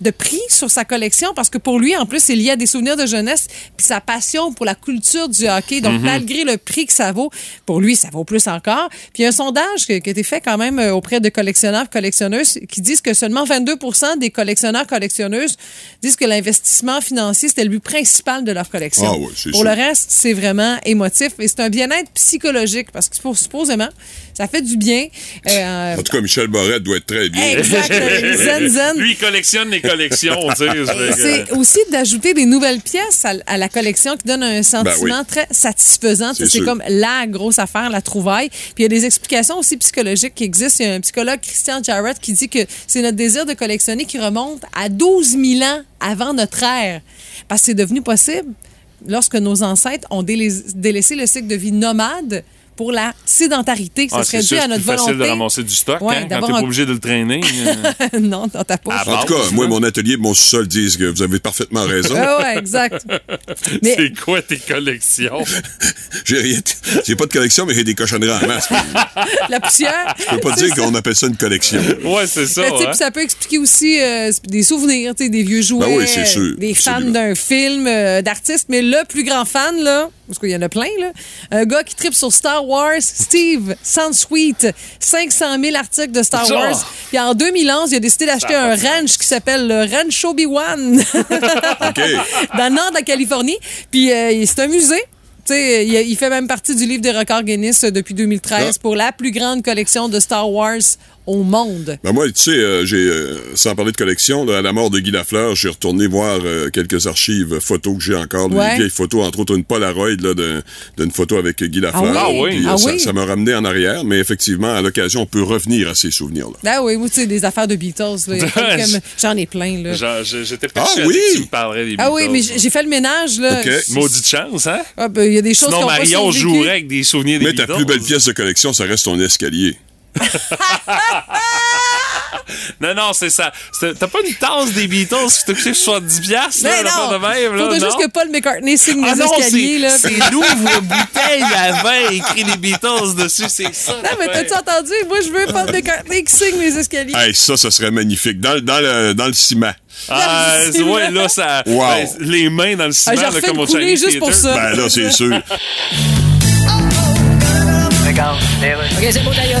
Speaker 2: de prix sur sa collection parce que pour lui, en plus, c'est lié à des souvenirs de jeunesse puis sa passion pour la culture du hockey. Donc,
Speaker 13: Mhm.
Speaker 2: malgré le prix que ça vaut, pour lui, ça vaut plus encore. Puis il y a un sondage qui qui a été fait quand même euh, auprès de collectionneurs collectionneuses qui disent que seulement 22% des collectionneurs collectionneuses disent que l'investissement financier, c'était le but principal de leur collection.
Speaker 11: Ah ouais,
Speaker 2: pour
Speaker 11: sûr.
Speaker 2: le reste, c'est vraiment émotif et c'est un bien-être psychologique parce que suppo- supposément, ça fait du bien. Euh,
Speaker 11: En tout cas, Michel Borette doit être très bien.
Speaker 2: Exact. Zen, zen.
Speaker 1: Lui, il collectionne les collections,
Speaker 2: C'est aussi d'ajouter des nouvelles pièces à, à la collection qui donne un sentiment
Speaker 1: oui.
Speaker 2: très satisfaisant.
Speaker 1: C'est
Speaker 2: comme la grosse affaire, la trouvaille. Puis il y a des explications aussi psychologiques qui existent. Il y a un psychologue, Christian Jarrett, qui dit que c'est notre désir de collectionner qui remonte à 12 000 ans avant notre ère. Parce que c'est devenu possible lorsque nos ancêtres ont délai- délaissé le cycle de vie nomade pour la sédentarité. Ça
Speaker 1: Ah,
Speaker 2: serait
Speaker 1: c'est
Speaker 2: dû
Speaker 1: sûr,
Speaker 2: à
Speaker 1: c'est
Speaker 2: notre
Speaker 1: plus facile
Speaker 2: volonté.
Speaker 1: de ramasser du stock
Speaker 2: Ouais,
Speaker 1: hein, quand t'es pas
Speaker 2: un-
Speaker 1: obligé de le traîner. euh.
Speaker 2: non, dans ta poche.
Speaker 11: En tout cas, moi, mon atelier et mon sous-sol disent que vous avez parfaitement raison.
Speaker 2: Ah ouais, exact. Mais-
Speaker 1: C'est quoi tes collections?
Speaker 11: J'ai rien. J'ai pas de collection, mais j'ai des cochonneries en masse.
Speaker 2: la poussière?
Speaker 11: Je peux pas
Speaker 2: C'est
Speaker 11: dire qu'on appelle ça une collection.
Speaker 1: Ouais, c'est ça.
Speaker 2: Mais, tu sais,
Speaker 1: hein.
Speaker 2: puis ça peut expliquer aussi euh, des souvenirs, des vieux jouets,
Speaker 11: Ben oui, c'est sûr,
Speaker 2: des fans d'un film, euh, d'artistes. Mais le plus grand fan, là, parce qu'il y en a plein, là, un gars qui tripe sur Star Wars, Steve Sunsweet, 500 000 articles de Star. Wars. Puis en 2011, il a décidé d'acheter un ranch qui s'appelle le Ranch Obi-Wan dans le nord de la Californie. Puis euh, c'est un musée. Il, fait même partie du livre des records Guinness depuis 2013
Speaker 11: Ah.
Speaker 2: pour la plus grande collection de Star Wars au monde.
Speaker 11: Ben moi, tu sais, euh, j'ai, euh, sans parler de collection, là, à la mort de Guy Lafleur, j'ai retourné voir euh, quelques archives photos que j'ai encore,
Speaker 2: Ouais.
Speaker 11: des vieilles photos, entre autres une Polaroid là, d'une photo avec Guy Lafleur.
Speaker 2: Ah oui?
Speaker 11: Puis,
Speaker 2: Ah
Speaker 11: ça,
Speaker 2: oui?
Speaker 11: ça m'a ramené en arrière, mais effectivement, à l'occasion, on peut revenir à ces souvenirs-là.
Speaker 2: Ah oui, moi, tu sais, des affaires de Beatles. Il pas J'en ai plein, là.
Speaker 1: Genre, je- J'étais
Speaker 11: Ah
Speaker 1: persuadé
Speaker 11: oui?
Speaker 1: que tu me parlerais des
Speaker 2: Ah oui,
Speaker 1: Beatles.
Speaker 2: mais j'ai fait le ménage, là.
Speaker 1: Maudite chance, hein?
Speaker 2: Ah, ben, il y a des choses
Speaker 1: Sinon,
Speaker 2: pas
Speaker 1: Marion jouerait avec des souvenirs des
Speaker 11: Mais ta
Speaker 1: Beatles.
Speaker 11: plus belle pièce de collection, ça reste ton escalier.
Speaker 1: Non, non, c'est ça. T'as pas une tasse des Beatles qui t'a coûté 70 piastres,
Speaker 2: Mais
Speaker 1: là,
Speaker 2: non!
Speaker 1: de même, là, non?
Speaker 2: juste que Paul McCartney signe
Speaker 1: Ah
Speaker 2: les
Speaker 1: non,
Speaker 2: escaliers,
Speaker 1: c'est-
Speaker 2: là.
Speaker 1: c'est l'ouvre-bouteille à vin écrit les Beatles dessus, c'est ça.
Speaker 2: Non, mais t'as-tu entendu? Moi, je veux Paul McCartney qui signe mes escaliers.
Speaker 11: Hey, ça, ça serait magnifique. Dans, le- dans, le, dans le ciment.
Speaker 1: Ah, ouais,
Speaker 2: vrai.
Speaker 1: là, ça.
Speaker 11: Wow.
Speaker 1: ben, les mains dans le ciment,
Speaker 2: Ah,
Speaker 1: là, comme au
Speaker 2: couler
Speaker 1: Chinese
Speaker 2: juste pour ça.
Speaker 11: Ben là, c'est sûr.
Speaker 6: OK, c'est beau, d'ailleurs.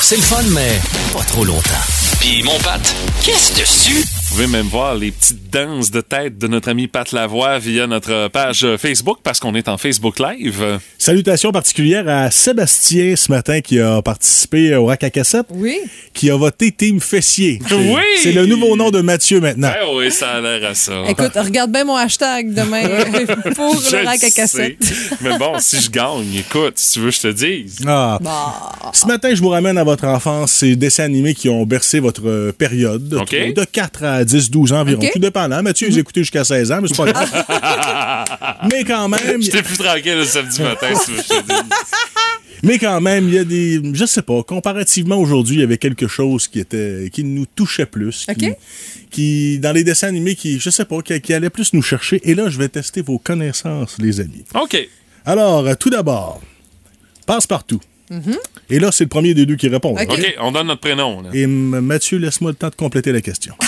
Speaker 4: C'est le fun, mais pas trop longtemps.
Speaker 5: Puis mon Pat, qu'est-ce dessus?
Speaker 1: Vous pouvez même voir les petites danses de tête de notre ami Pat Lavoie via notre page Facebook parce qu'on est en Facebook Live.
Speaker 14: Salutations particulières à Sébastien ce matin qui a participé au rack à cassette,
Speaker 2: Oui.
Speaker 14: qui a voté Team Fessier. C'est-
Speaker 1: Oui!
Speaker 14: C'est le nouveau nom de Mathieu maintenant.
Speaker 1: Eh oui, ça a l'air à ça.
Speaker 2: Écoute, regarde bien mon hashtag demain pour
Speaker 1: Je
Speaker 2: le rack à
Speaker 1: sais.
Speaker 2: cassette.
Speaker 1: Mais bon, si je gagne, écoute, si tu veux, je te dise.
Speaker 14: Ah.
Speaker 2: Bah.
Speaker 14: Ce matin, je vous ramène à votre enfance ces dessins animés qui ont bercé votre période,
Speaker 1: OK.
Speaker 14: de 4 à 10, 12 ans environ. Tout dépendant. Mathieu, j'ai écouté jusqu'à 16 ans, mais c'est pas grave. mais quand même,
Speaker 1: J'étais plus tranquille le samedi matin, si je te
Speaker 14: mais quand même, il y a des, je sais pas, comparativement aujourd'hui, il y avait quelque chose qui était, qui nous touchait plus, qui,
Speaker 2: OK.
Speaker 14: qui dans les dessins animés, qui, je sais pas, qui, qui allait plus nous chercher. Et là, je vais tester vos connaissances, les amis.
Speaker 1: OK.
Speaker 14: Alors, tout d'abord, passe partout. Et là, c'est le premier des deux qui répond.
Speaker 2: Ok.
Speaker 1: OK, on donne notre prénom. là.
Speaker 14: Et Mathieu, laisse-moi le temps de compléter la question.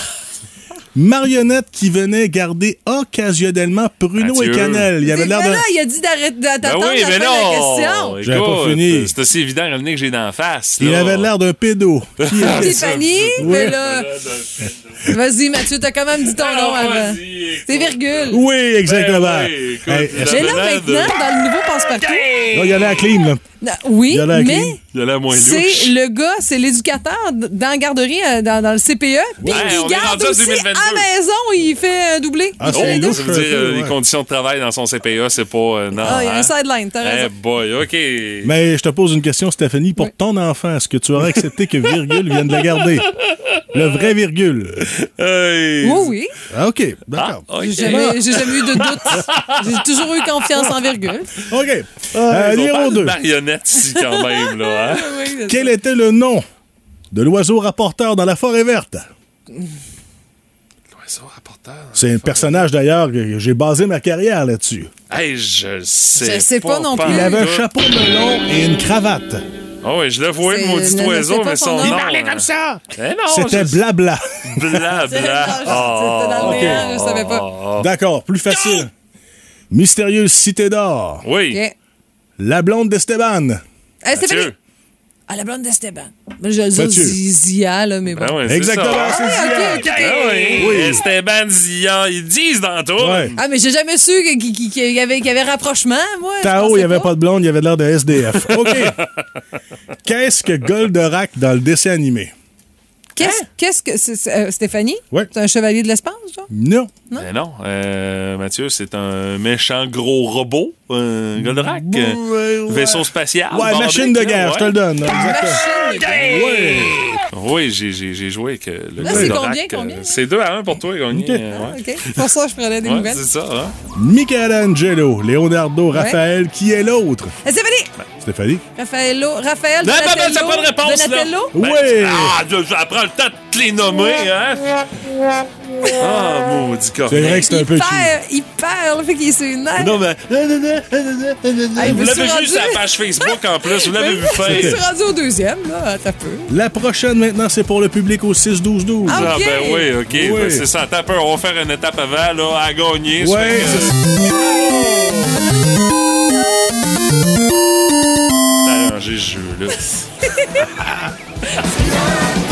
Speaker 14: Marionnette qui venait garder occasionnellement
Speaker 1: Mathieu.
Speaker 14: et Cannelle. Il avait l'air de...
Speaker 2: là, il a dit d'arrêter
Speaker 1: Ben
Speaker 2: d'attendre
Speaker 1: oui,
Speaker 2: la question.
Speaker 14: J'avais pas fini.
Speaker 1: C'est aussi évident à venir que j'ai d'en face.
Speaker 14: Il
Speaker 1: là.
Speaker 14: avait l'air d'un pédo.
Speaker 2: Stéphanie,
Speaker 14: Oui.
Speaker 2: mais là... Vas-y, Mathieu, t'as quand même dit ton nom avant. C'est virgule.
Speaker 14: Oui, exactement.
Speaker 1: Ben oui, écoute,
Speaker 14: Hey,
Speaker 1: la
Speaker 2: Mais là, maintenant, dans le nouveau passe-partout...
Speaker 14: Là, il y a la clim, là.
Speaker 2: Non, Oui, mais c'est le gars, c'est l'éducateur dans la garderie, euh, dans, dans le CPE. Puis
Speaker 1: Ouais,
Speaker 2: il
Speaker 1: est
Speaker 2: garde aussi
Speaker 1: 2022.
Speaker 2: à maison, il fait un doublé.
Speaker 14: Ah, c'est louche.
Speaker 1: Ça veut dire euh,
Speaker 14: Ouais.
Speaker 1: les conditions de travail dans son CPA, c'est pas. euh, non.
Speaker 2: Ah, il y a
Speaker 1: hein?
Speaker 2: un sideline, t'as
Speaker 1: Eh
Speaker 2: raison.
Speaker 1: boy, OK.
Speaker 14: Mais je te pose une question, Stéphanie. Pour
Speaker 2: Oui.
Speaker 14: ton enfant, est-ce que tu aurais accepté que virgule vienne la garder? Le vrai virgule.
Speaker 1: Hey.
Speaker 2: Oui, oui.
Speaker 14: Ah, OK, d'accord.
Speaker 1: Ah.
Speaker 2: J'ai jamais, j'ai jamais eu de doute. J'ai toujours eu confiance en virgule.
Speaker 14: OK. Euh,
Speaker 1: ont
Speaker 14: numéro
Speaker 1: pas de
Speaker 14: 2.
Speaker 1: Marionnette ici quand même, là. Hein?
Speaker 2: Oui,
Speaker 14: Quel était le nom de l'oiseau rapporteur dans la forêt verte?
Speaker 1: L'oiseau rapporteur.
Speaker 14: C'est un personnage d'ailleurs que j'ai basé ma carrière là-dessus.
Speaker 1: Hey, je sais.
Speaker 2: Je sais pas non plus.
Speaker 14: Il avait un chapeau melon et une cravate.
Speaker 1: Ah oui, je le maudit
Speaker 2: ne- ne
Speaker 1: oiseau, mais
Speaker 2: son
Speaker 1: son
Speaker 2: nom. Il
Speaker 1: parlait comme ça. Eh non,
Speaker 14: C'était
Speaker 1: je-
Speaker 14: blabla.
Speaker 1: Bla,
Speaker 2: C'est-
Speaker 1: bla.
Speaker 2: non, je- C'était dans le néant, je savais pas.
Speaker 1: Ah.
Speaker 14: D'accord, plus facile. Mystérieuse cité d'or.
Speaker 1: Oui.
Speaker 14: La blonde d'Esteban.
Speaker 2: Hey, Stéphanie.
Speaker 1: Mathieu.
Speaker 2: Ah, la blonde d'Esteban. Ben, Je le dis. Zia, là, mais bon.
Speaker 1: Ben ouais,
Speaker 14: Exactement, c'est
Speaker 2: Ah,
Speaker 14: Zia.
Speaker 2: ok, ok.
Speaker 1: Ah oui.
Speaker 14: Oui.
Speaker 1: Esteban Zillan, ils disent dans tout.
Speaker 14: Ouais.
Speaker 2: Ah, mais j'ai jamais su qu'il y, avait, qu'il y avait rapprochement, moi.
Speaker 14: Tao, il n'y avait pas de blonde, il y avait de l'air de SDF. OK. Qu'est-ce que Goldorak dans le dessin animé?
Speaker 2: Qu'est-ce qu'est-ce que. c'est- c'est, euh, Stéphanie?
Speaker 14: Ouais.
Speaker 2: C'est un chevalier de l'espace, ça?
Speaker 14: Non.
Speaker 1: Mais non, euh, Mathieu, c'est un méchant gros robot, un Goldorak, euh, vaisseau spatial.
Speaker 14: Ouais,
Speaker 1: bordé,
Speaker 14: machine de guerre,
Speaker 1: ouais.
Speaker 14: je te le donne.
Speaker 2: Machine de guerre.
Speaker 14: Oui.
Speaker 1: Oui, j'ai, j'ai, j'ai joué avec euh, le
Speaker 2: Là, c'est combien, combien?
Speaker 1: euh, C'est 2 à 1 pour toi, gagné. Euh, ouais.
Speaker 2: Pour ça, je prenais des
Speaker 1: Ouais,
Speaker 2: nouvelles.
Speaker 1: c'est ça, hein?
Speaker 14: Michelangelo, Leonardo, Raphaël, qui est l'autre?
Speaker 2: Stéphanie!
Speaker 14: Stéphanie?
Speaker 2: Raphaëlo, Raphaël,
Speaker 1: Non, non, non,
Speaker 2: Donatello,
Speaker 1: c'est pas de réponse, là.
Speaker 2: Donatello?
Speaker 1: Ben,
Speaker 14: Oui.
Speaker 1: Ah, je, je prends le temps de te les nommer, hein? Ah, maudit corps.
Speaker 14: C'est vrai que c'est un peu
Speaker 2: perd, il perd, le fait qu'il est sur une nerf.
Speaker 1: Non, mais.
Speaker 2: Hey,
Speaker 1: Vous l'avez vu sur la page Facebook en plus, vous l'avez vu
Speaker 2: Je suis
Speaker 1: faire.
Speaker 2: rendu au deuxième, là, t'as peu.
Speaker 14: La prochaine, maintenant, c'est pour le public au 6-12-12.
Speaker 2: Ah,
Speaker 1: Ah,
Speaker 2: Ok.
Speaker 1: ben oui, OK.
Speaker 14: Oui.
Speaker 1: Ben, c'est ça. Attends un peu, on va faire une étape avant, là, à gagner. ça J'ai joué le...